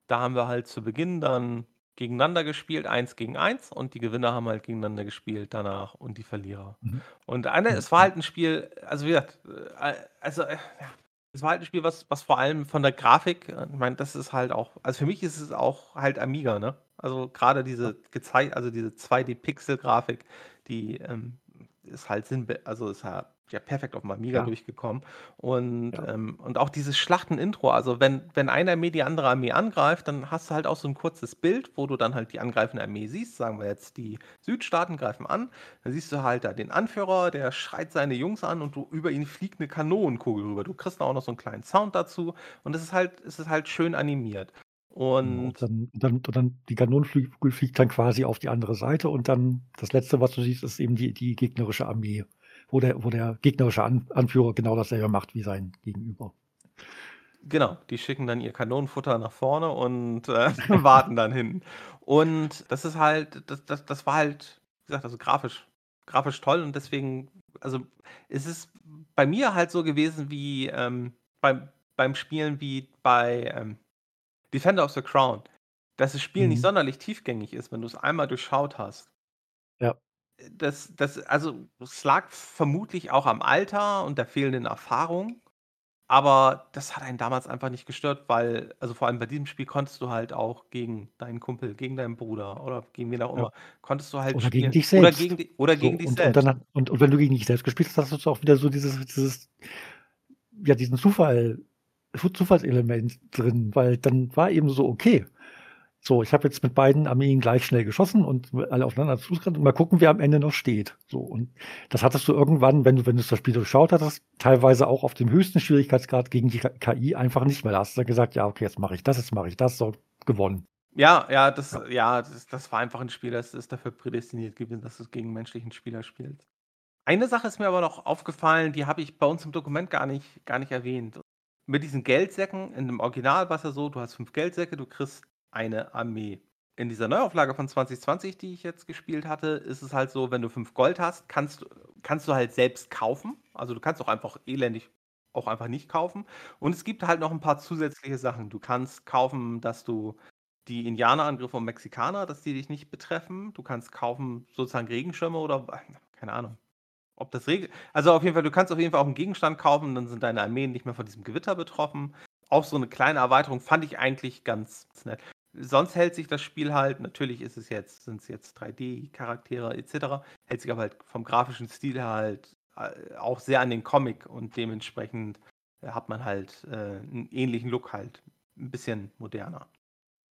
Da haben wir halt zu Beginn dann gegeneinander gespielt, eins gegen eins, und die Gewinner haben halt gegeneinander gespielt danach und die Verlierer. Mhm. Und eine, Mhm. es war halt ein Spiel, also wie gesagt, äh, also äh, ja, es war halt ein Spiel, was, was vor allem von der Grafik, äh, ich meine, das ist halt auch, also für mich ist es auch halt Amiga, ne? Also gerade diese gezeigt, also diese 2D-Pixel-Grafik, die ähm, ist halt Sinn, also ist halt ja perfekt auf dem Amiga Ja. durchgekommen. Und, Ja. ähm, und auch dieses Schlachten-Intro, also wenn, wenn eine Armee die andere Armee angreift, dann hast du halt auch so ein kurzes Bild, wo du dann halt die angreifende Armee siehst. Sagen wir jetzt, die Südstaaten greifen an. Dann siehst du halt da den Anführer, der schreit seine Jungs an und du, über ihn fliegt eine Kanonenkugel rüber. Du kriegst auch noch so einen kleinen Sound dazu und es ist halt, es ist halt schön animiert. Genau, Und Und dann, und dann, und dann die Kanonenflügel fliegt dann quasi auf die andere Seite und dann das letzte, was du siehst, ist eben die, die gegnerische Armee, wo der, wo der gegnerische An Anführer genau dasselbe macht wie sein Gegenüber. Genau, die schicken dann ihr Kanonenfutter nach vorne und äh, <laughs> warten dann hin. Und das ist halt, das, das, das war halt, wie gesagt, also grafisch, grafisch toll und deswegen, also es ist bei mir halt so gewesen wie ähm, beim, beim Spielen wie bei ähm, Defender of the Crown, dass das Spiel nicht Mhm. sonderlich tiefgängig ist, wenn du es einmal durchschaut hast. Ja. Das, das, also es lag vermutlich auch am Alter und der fehlenden Erfahrung. Aber das hat einen damals einfach nicht gestört, weil, also vor allem bei diesem Spiel konntest du halt auch gegen deinen Kumpel, gegen deinen Bruder oder gegen wen auch Ja. immer, konntest du halt Oder gegen spielen. dich Oder selbst. gegen, di- oder So, gegen dich und, und, selbst. dann, und, und wenn du gegen dich selbst gespielt hast, hast du auch wieder so dieses, dieses ja, diesen Zufall, Zufallselement drin, weil dann war eben so, okay, so, ich habe jetzt mit beiden Armeen gleich schnell geschossen und alle aufeinander zugerannt und mal gucken, wer am Ende noch steht. So, und das hattest du irgendwann, wenn du, wenn du das Spiel durchschaut hattest, teilweise auch auf dem höchsten Schwierigkeitsgrad gegen die KI einfach nicht mehr. Da hast du dann gesagt, ja, okay, jetzt mache ich das, jetzt mache ich das, so, gewonnen. Ja, ja, das, Ja. ja, das, das war einfach ein Spiel, das ist dafür prädestiniert gewesen, dass du es gegen menschlichen Spieler spielst. Eine Sache ist mir aber noch aufgefallen, die habe ich bei uns im Dokument gar nicht, gar nicht erwähnt. Mit diesen Geldsäcken, in dem Original war es ja so, du hast fünf Geldsäcke, du kriegst eine Armee. In dieser Neuauflage von 2020, die ich jetzt gespielt hatte, ist es halt so, wenn du fünf Gold hast, kannst, du- kannst du halt selbst kaufen. Also du kannst auch einfach elendig auch einfach nicht kaufen. Und es gibt halt noch ein paar zusätzliche Sachen. Du kannst kaufen, dass du die Indianerangriffe und Mexikaner, dass die dich nicht betreffen. Du kannst kaufen sozusagen Regenschirme oder keine Ahnung. Ob das Regen. Also auf jeden Fall, du kannst auf jeden Fall auch einen Gegenstand kaufen, dann sind deine Armeen nicht mehr von diesem Gewitter betroffen. Auch so eine kleine Erweiterung fand ich eigentlich ganz nett. Sonst hält sich das Spiel halt, natürlich ist es jetzt, sind es jetzt 3D-Charaktere etc., hält sich aber halt vom grafischen Stil halt äh, auch sehr an den Comic und dementsprechend äh, hat man halt äh, einen ähnlichen Look halt, ein bisschen moderner.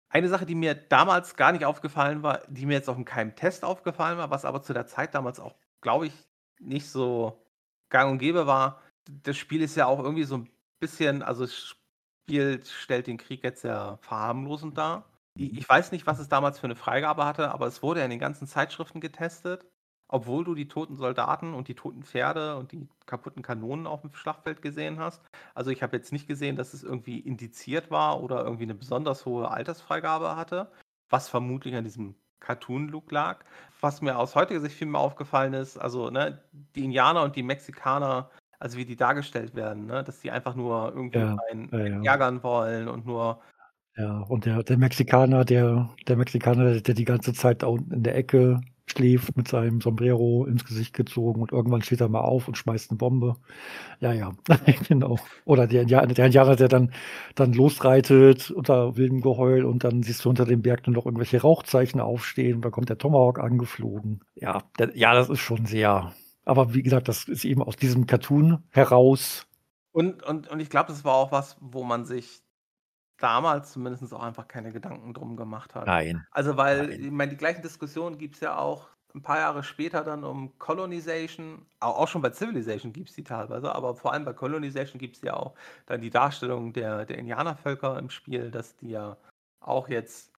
Eine Sache, die mir damals gar nicht aufgefallen war, die mir jetzt auch in keinem Test aufgefallen war, was aber zu der Zeit damals auch, glaube ich, nicht so gang und gäbe war, das Spiel ist ja auch irgendwie so ein bisschen, also das Spiel stellt den Krieg jetzt sehr verharmlosend dar. Ich, ich weiß nicht, was es damals für eine Freigabe hatte, aber es wurde ja in den ganzen Zeitschriften getestet, obwohl du die toten Soldaten und die toten Pferde und die kaputten Kanonen auf dem Schlachtfeld gesehen hast. Also ich habe jetzt nicht gesehen, dass es irgendwie indiziert war oder irgendwie eine besonders hohe Altersfreigabe hatte, was vermutlich an diesem Cartoon-Look lag. Was mir aus heutiger Sicht viel mehr aufgefallen ist, also ne, die Indianer und die Mexikaner, also wie die dargestellt werden, ne, dass die einfach nur irgendwie Ja, einen, ja, ja. ärgern wollen und nur Ja, und der, der Mexikaner, der, der Mexikaner, der die ganze Zeit da unten in der Ecke schläft mit seinem Sombrero ins Gesicht gezogen und irgendwann steht er mal auf und schmeißt eine Bombe. Ja, ja, <laughs> genau. Oder der der Indianer, der dann, dann losreitet unter wildem Geheul und dann siehst du unter dem Berg nur noch irgendwelche Rauchzeichen aufstehen und da kommt der Tomahawk angeflogen. Ja, der, ja, das ist schon sehr. Aber wie gesagt, das ist eben aus diesem Cartoon heraus. Und, und, und ich glaube, das war auch was, wo man sich damals zumindest auch einfach keine Gedanken drum gemacht hat. Nein. Also, weil, Nein. ich meine, die gleichen Diskussionen gibt es ja auch ein paar Jahre später dann um Colonization. Auch, auch schon bei Civilization gibt es die teilweise, aber vor allem bei Colonization gibt es ja auch dann die Darstellung der, der Indianervölker im Spiel, dass die ja auch jetzt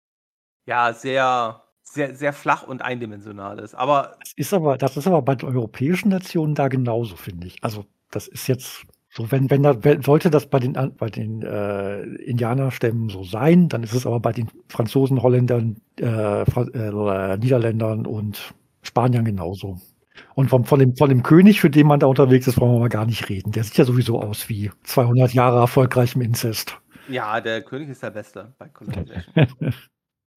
ja sehr, sehr, sehr flach und eindimensional ist. Aber Das ist aber, das ist aber bei den europäischen Nationen da genauso, finde ich. Also, das ist jetzt so, wenn, wenn da, wenn, sollte das bei den, bei den äh, Indianerstämmen so sein, dann ist es aber bei den Franzosen, Holländern, äh, Fra äh, Niederländern und Spaniern genauso. Und vom, von, dem, von dem König, für den man da unterwegs ist, wollen wir mal gar nicht reden. Der sieht ja sowieso aus wie 200 Jahre erfolgreichem Inzest. Ja, der König ist der Beste bei Colonization. <laughs>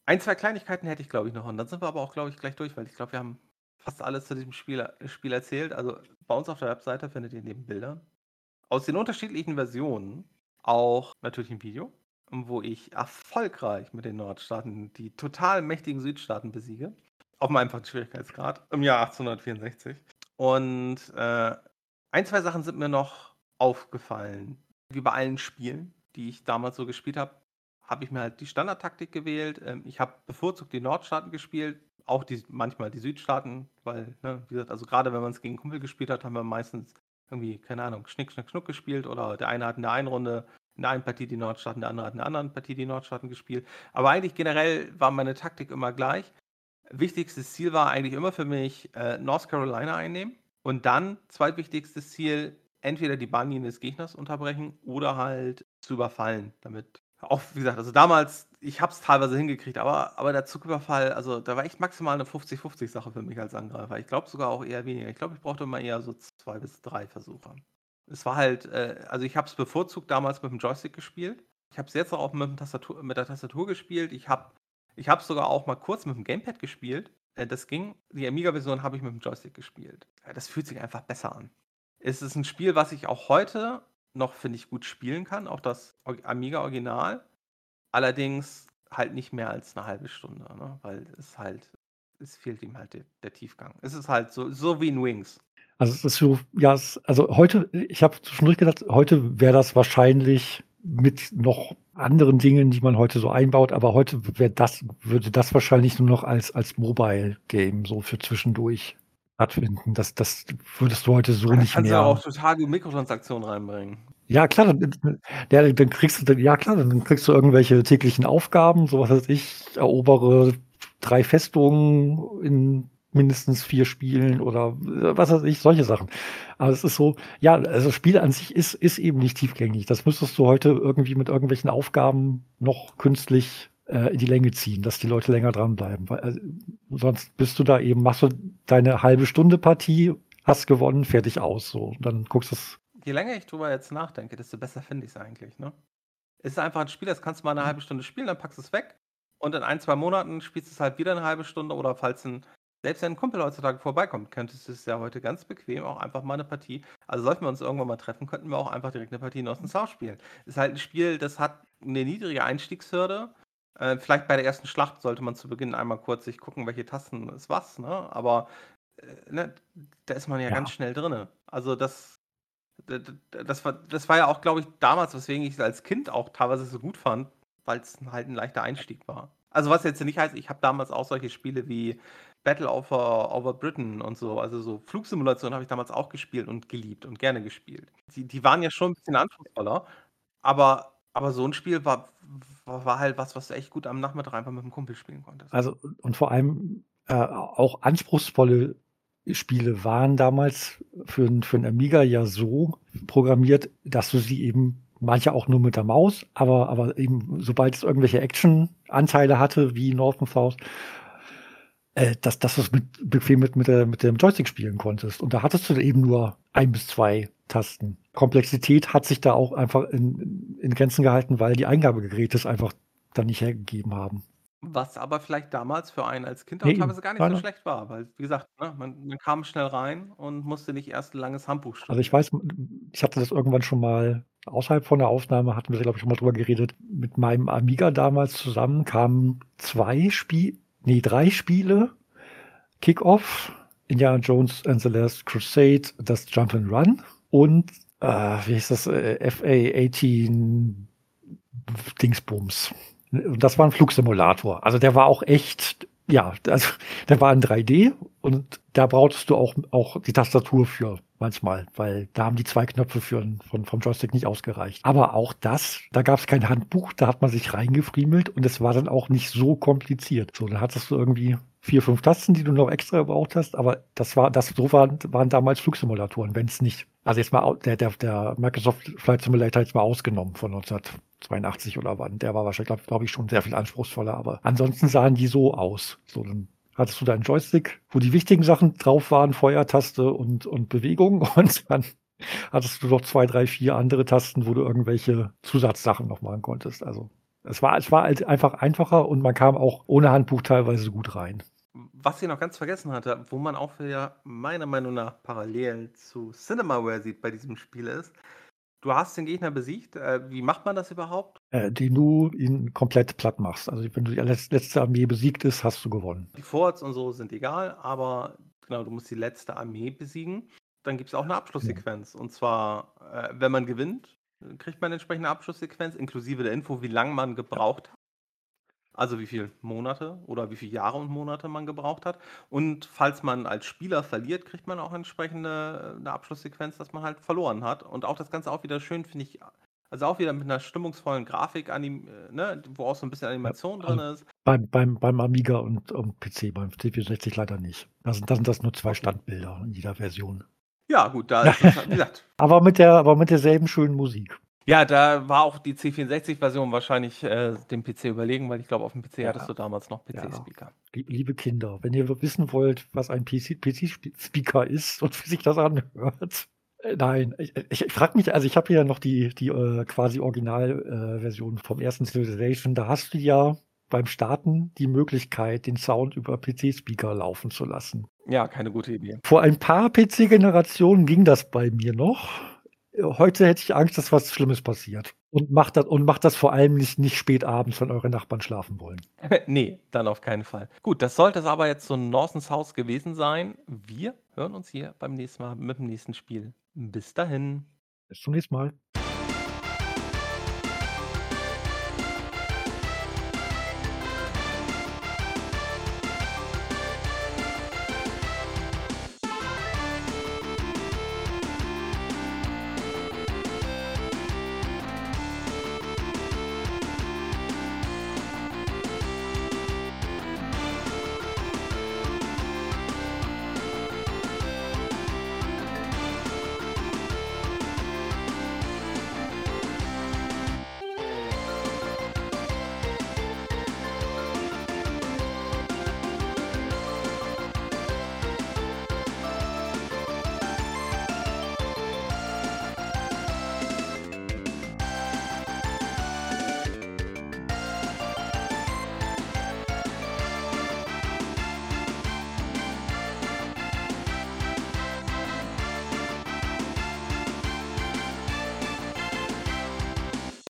Ein, zwei Kleinigkeiten hätte ich, glaube ich, noch. Und dann sind wir aber auch, glaube ich, gleich durch, weil ich glaube, wir haben fast alles zu diesem Spiel, Spiel erzählt. Also bei uns auf der Webseite findet ihr neben Bildern aus den unterschiedlichen Versionen auch natürlich ein Video, wo ich erfolgreich mit den Nordstaaten die total mächtigen Südstaaten besiege. Auf einem einfachen Schwierigkeitsgrad im Jahr 1864. Und äh, ein, zwei Sachen sind mir noch aufgefallen. Wie bei allen Spielen, die ich damals so gespielt habe, habe ich mir halt die Standardtaktik gewählt. Ähm, ich habe bevorzugt die Nordstaaten gespielt, auch die, manchmal die Südstaaten, weil, ne, wie gesagt, also gerade wenn man es gegen Kumpel gespielt hat, haben wir meistens irgendwie, keine Ahnung, Schnick, Schnack, Schnuck gespielt oder der eine hat in der einen Runde in der einen Partie die Nordstaaten, der andere hat in der anderen Partie die Nordstaaten gespielt. Aber eigentlich generell war meine Taktik immer gleich. Wichtigstes Ziel war eigentlich immer für mich äh, North Carolina einnehmen und dann zweitwichtigstes Ziel entweder die Bahnlinie des Gegners unterbrechen oder halt zu überfallen, damit auch, wie gesagt, also damals, ich habe es teilweise hingekriegt, aber, aber der Zugüberfall, also da war echt maximal eine 50-50-Sache für mich als Angreifer. Ich glaube sogar auch eher weniger. Ich glaube, ich brauchte immer eher so zwei bis drei Versuche. Es war halt, äh, also ich habe es bevorzugt damals mit dem Joystick gespielt. Ich habe es jetzt auch mit, Tastatur, mit der Tastatur gespielt. Ich habe ich es sogar auch mal kurz mit dem Gamepad gespielt. Äh, das ging. Die Amiga-Version habe ich mit dem Joystick gespielt. Ja, das fühlt sich einfach besser an. Es ist ein Spiel, was ich auch heute noch, finde ich, gut spielen kann, auch das Amiga Original. Allerdings halt nicht mehr als eine halbe Stunde, ne? weil es halt, es fehlt ihm halt der, der Tiefgang. Es ist halt so, so wie in Wings. Also es ist so, ja, es, also heute, ich habe zwischendurch gedacht, heute wäre das wahrscheinlich mit noch anderen Dingen, die man heute so einbaut, aber heute das, würde das wahrscheinlich nur noch als, als Mobile-Game so für zwischendurch stattfinden. Das, das würdest du heute so Aber nicht kannst mehr. du auch total die Mikrotransaktionen reinbringen. Ja, klar, dann, ja, dann kriegst du, ja klar, dann kriegst du irgendwelche täglichen Aufgaben, so was weiß ich, erobere drei Festungen in mindestens vier Spielen oder äh, was weiß ich, solche Sachen. Aber es ist so, ja, also das Spiel an sich ist, ist eben nicht tiefgängig. Das müsstest du heute irgendwie mit irgendwelchen Aufgaben noch künstlich äh, in die Länge ziehen, dass die Leute länger dranbleiben. Weil, also, sonst bist du da eben, machst du deine halbe Stunde Partie, hast gewonnen, fertig aus. So. Und dann guckst du es. Je länger ich drüber jetzt nachdenke, desto besser finde ich es eigentlich. Ne? Es ist einfach ein Spiel, das kannst du mal eine halbe Stunde spielen, dann packst du es weg und in ein, zwei Monaten spielst du es halt wieder eine halbe Stunde oder falls ein, selbst wenn ein Kumpel heutzutage vorbeikommt, könntest du es ja heute ganz bequem auch einfach mal eine Partie. Also sollten wir uns irgendwann mal treffen, könnten wir auch einfach direkt eine Partie in Osten South spielen. Ist halt ein Spiel, das hat eine niedrige Einstiegshürde äh, vielleicht bei der ersten Schlacht sollte man zu Beginn einmal kurz sich gucken, welche Tasten ist was, ne? Aber äh, ne, da ist man ja, ja. ganz schnell drin. Also das, das, war, das war ja auch, glaube ich, damals, weswegen ich es als Kind auch teilweise so gut fand, weil es halt ein leichter Einstieg war. Also was jetzt nicht heißt, ich habe damals auch solche Spiele wie Battle over, over Britain und so, also so Flugsimulationen habe ich damals auch gespielt und geliebt und gerne gespielt. Die, die waren ja schon ein bisschen anspruchsvoller, aber, aber so ein Spiel war, war halt was, was du echt gut am Nachmittag einfach mit dem Kumpel spielen konntest. Also, und vor allem äh, auch anspruchsvolle Spiele waren damals für, für einen Amiga ja so programmiert, dass du sie eben manche auch nur mit der Maus, aber, aber eben sobald es irgendwelche Action-Anteile hatte, wie North and South, äh, dass, dass du es mit, bequem mit, mit, der, mit dem Joystick spielen konntest. Und da hattest du eben nur ein bis zwei Tasten. Komplexität hat sich da auch einfach in, in Grenzen gehalten, weil die Eingabegeräte es einfach dann nicht hergegeben haben. Was aber vielleicht damals für einen als Kind auch nee, teilweise gar nicht so schlecht war, weil, wie gesagt, ne, man, man, kam schnell rein und musste nicht erst ein langes Handbuch schreiben. Also ich weiß, ich hatte das irgendwann schon mal außerhalb von der Aufnahme, hatten wir, glaube ich, schon mal drüber geredet. Mit meinem Amiga damals zusammen kamen zwei Spiele, nee, drei Spiele, Kickoff, Indiana Jones and the Last Crusade, das Jump and Run und äh, wie heißt das, äh, FA-18 Dingsbums. Und das war ein Flugsimulator. Also der war auch echt, ja, also <laughs> der war in 3D und da brauchtest du auch, auch die Tastatur für manchmal, weil da haben die zwei Knöpfe für, von, vom Joystick nicht ausgereicht. Aber auch das, da gab es kein Handbuch, da hat man sich reingefriemelt und es war dann auch nicht so kompliziert. So, da hattest du irgendwie vier, fünf Tasten, die du noch extra gebraucht hast, aber das war, das so waren, waren damals Flugsimulatoren, wenn es nicht. Also jetzt mal der, der, der Microsoft Flight Simulator jetzt mal ausgenommen von 1982 oder wann. Der war wahrscheinlich, glaube glaub ich, schon sehr viel anspruchsvoller, aber ansonsten sahen die so aus. So, dann hattest du deinen Joystick, wo die wichtigen Sachen drauf waren, Feuertaste und, und Bewegung. <laughs> Und dann hattest du noch zwei, drei, vier andere Tasten, wo du irgendwelche Zusatzsachen noch machen konntest. Also es war, es war halt einfach einfacher und man kam auch ohne Handbuch teilweise gut rein. Was ich noch ganz vergessen hatte, wo man auch wieder meiner Meinung nach parallel zu Cinemaware sieht bei diesem Spiel ist, du hast den Gegner besiegt. Äh, wie macht man das überhaupt? Äh, die du ihn komplett platt machst. Also wenn du die letzte Armee besiegt ist, hast du gewonnen. Die Forts und so sind egal, aber genau, du musst die letzte Armee besiegen. Dann gibt es auch eine Abschlusssequenz. Ja. Und zwar, äh, wenn man gewinnt, kriegt man eine entsprechende Abschlusssequenz, inklusive der Info, wie lange man gebraucht hat. Also wie viele Monate oder wie viele Jahre und Monate man gebraucht hat. Und falls man als Spieler verliert, kriegt man auch entsprechende eine Abschlusssequenz, dass man halt verloren hat. Und auch das Ganze auch wieder schön, finde ich, also auch wieder mit einer stimmungsvollen Grafik, anim, ne, wo auch so ein bisschen Animation ja, drin ist. Beim, beim, beim Amiga und, und PC, beim C64 leider nicht. Da sind, da sind das nur zwei Standbilder in jeder Version. Ja, gut, da <laughs> ist es, wie gesagt. aber, mit der, aber mit derselben schönen Musik. Ja, da war auch die C64-Version wahrscheinlich äh, dem PC überlegen, weil ich glaube, auf dem PC ja. hattest du damals noch PC-Speaker. Ja. Liebe Kinder, wenn ihr wissen wollt, was ein PC-Speaker ist und wie sich das anhört. Äh, nein, ich, ich, ich frage mich, also ich habe hier noch die, die äh, quasi Originalversion vom ersten Civilization. Da hast du ja beim Starten die Möglichkeit, den Sound über PC-Speaker laufen zu lassen. Ja, keine gute Idee. Vor ein paar PC-Generationen ging das bei mir noch heute hätte ich Angst, dass was Schlimmes passiert. Und macht das, und macht das vor allem nicht, nicht spät abends, wenn eure Nachbarn schlafen wollen. <laughs> nee, dann auf keinen Fall. Gut, das sollte es aber jetzt so Norsens Haus gewesen sein. Wir hören uns hier beim nächsten Mal mit dem nächsten Spiel. Bis dahin. Bis zum nächsten Mal.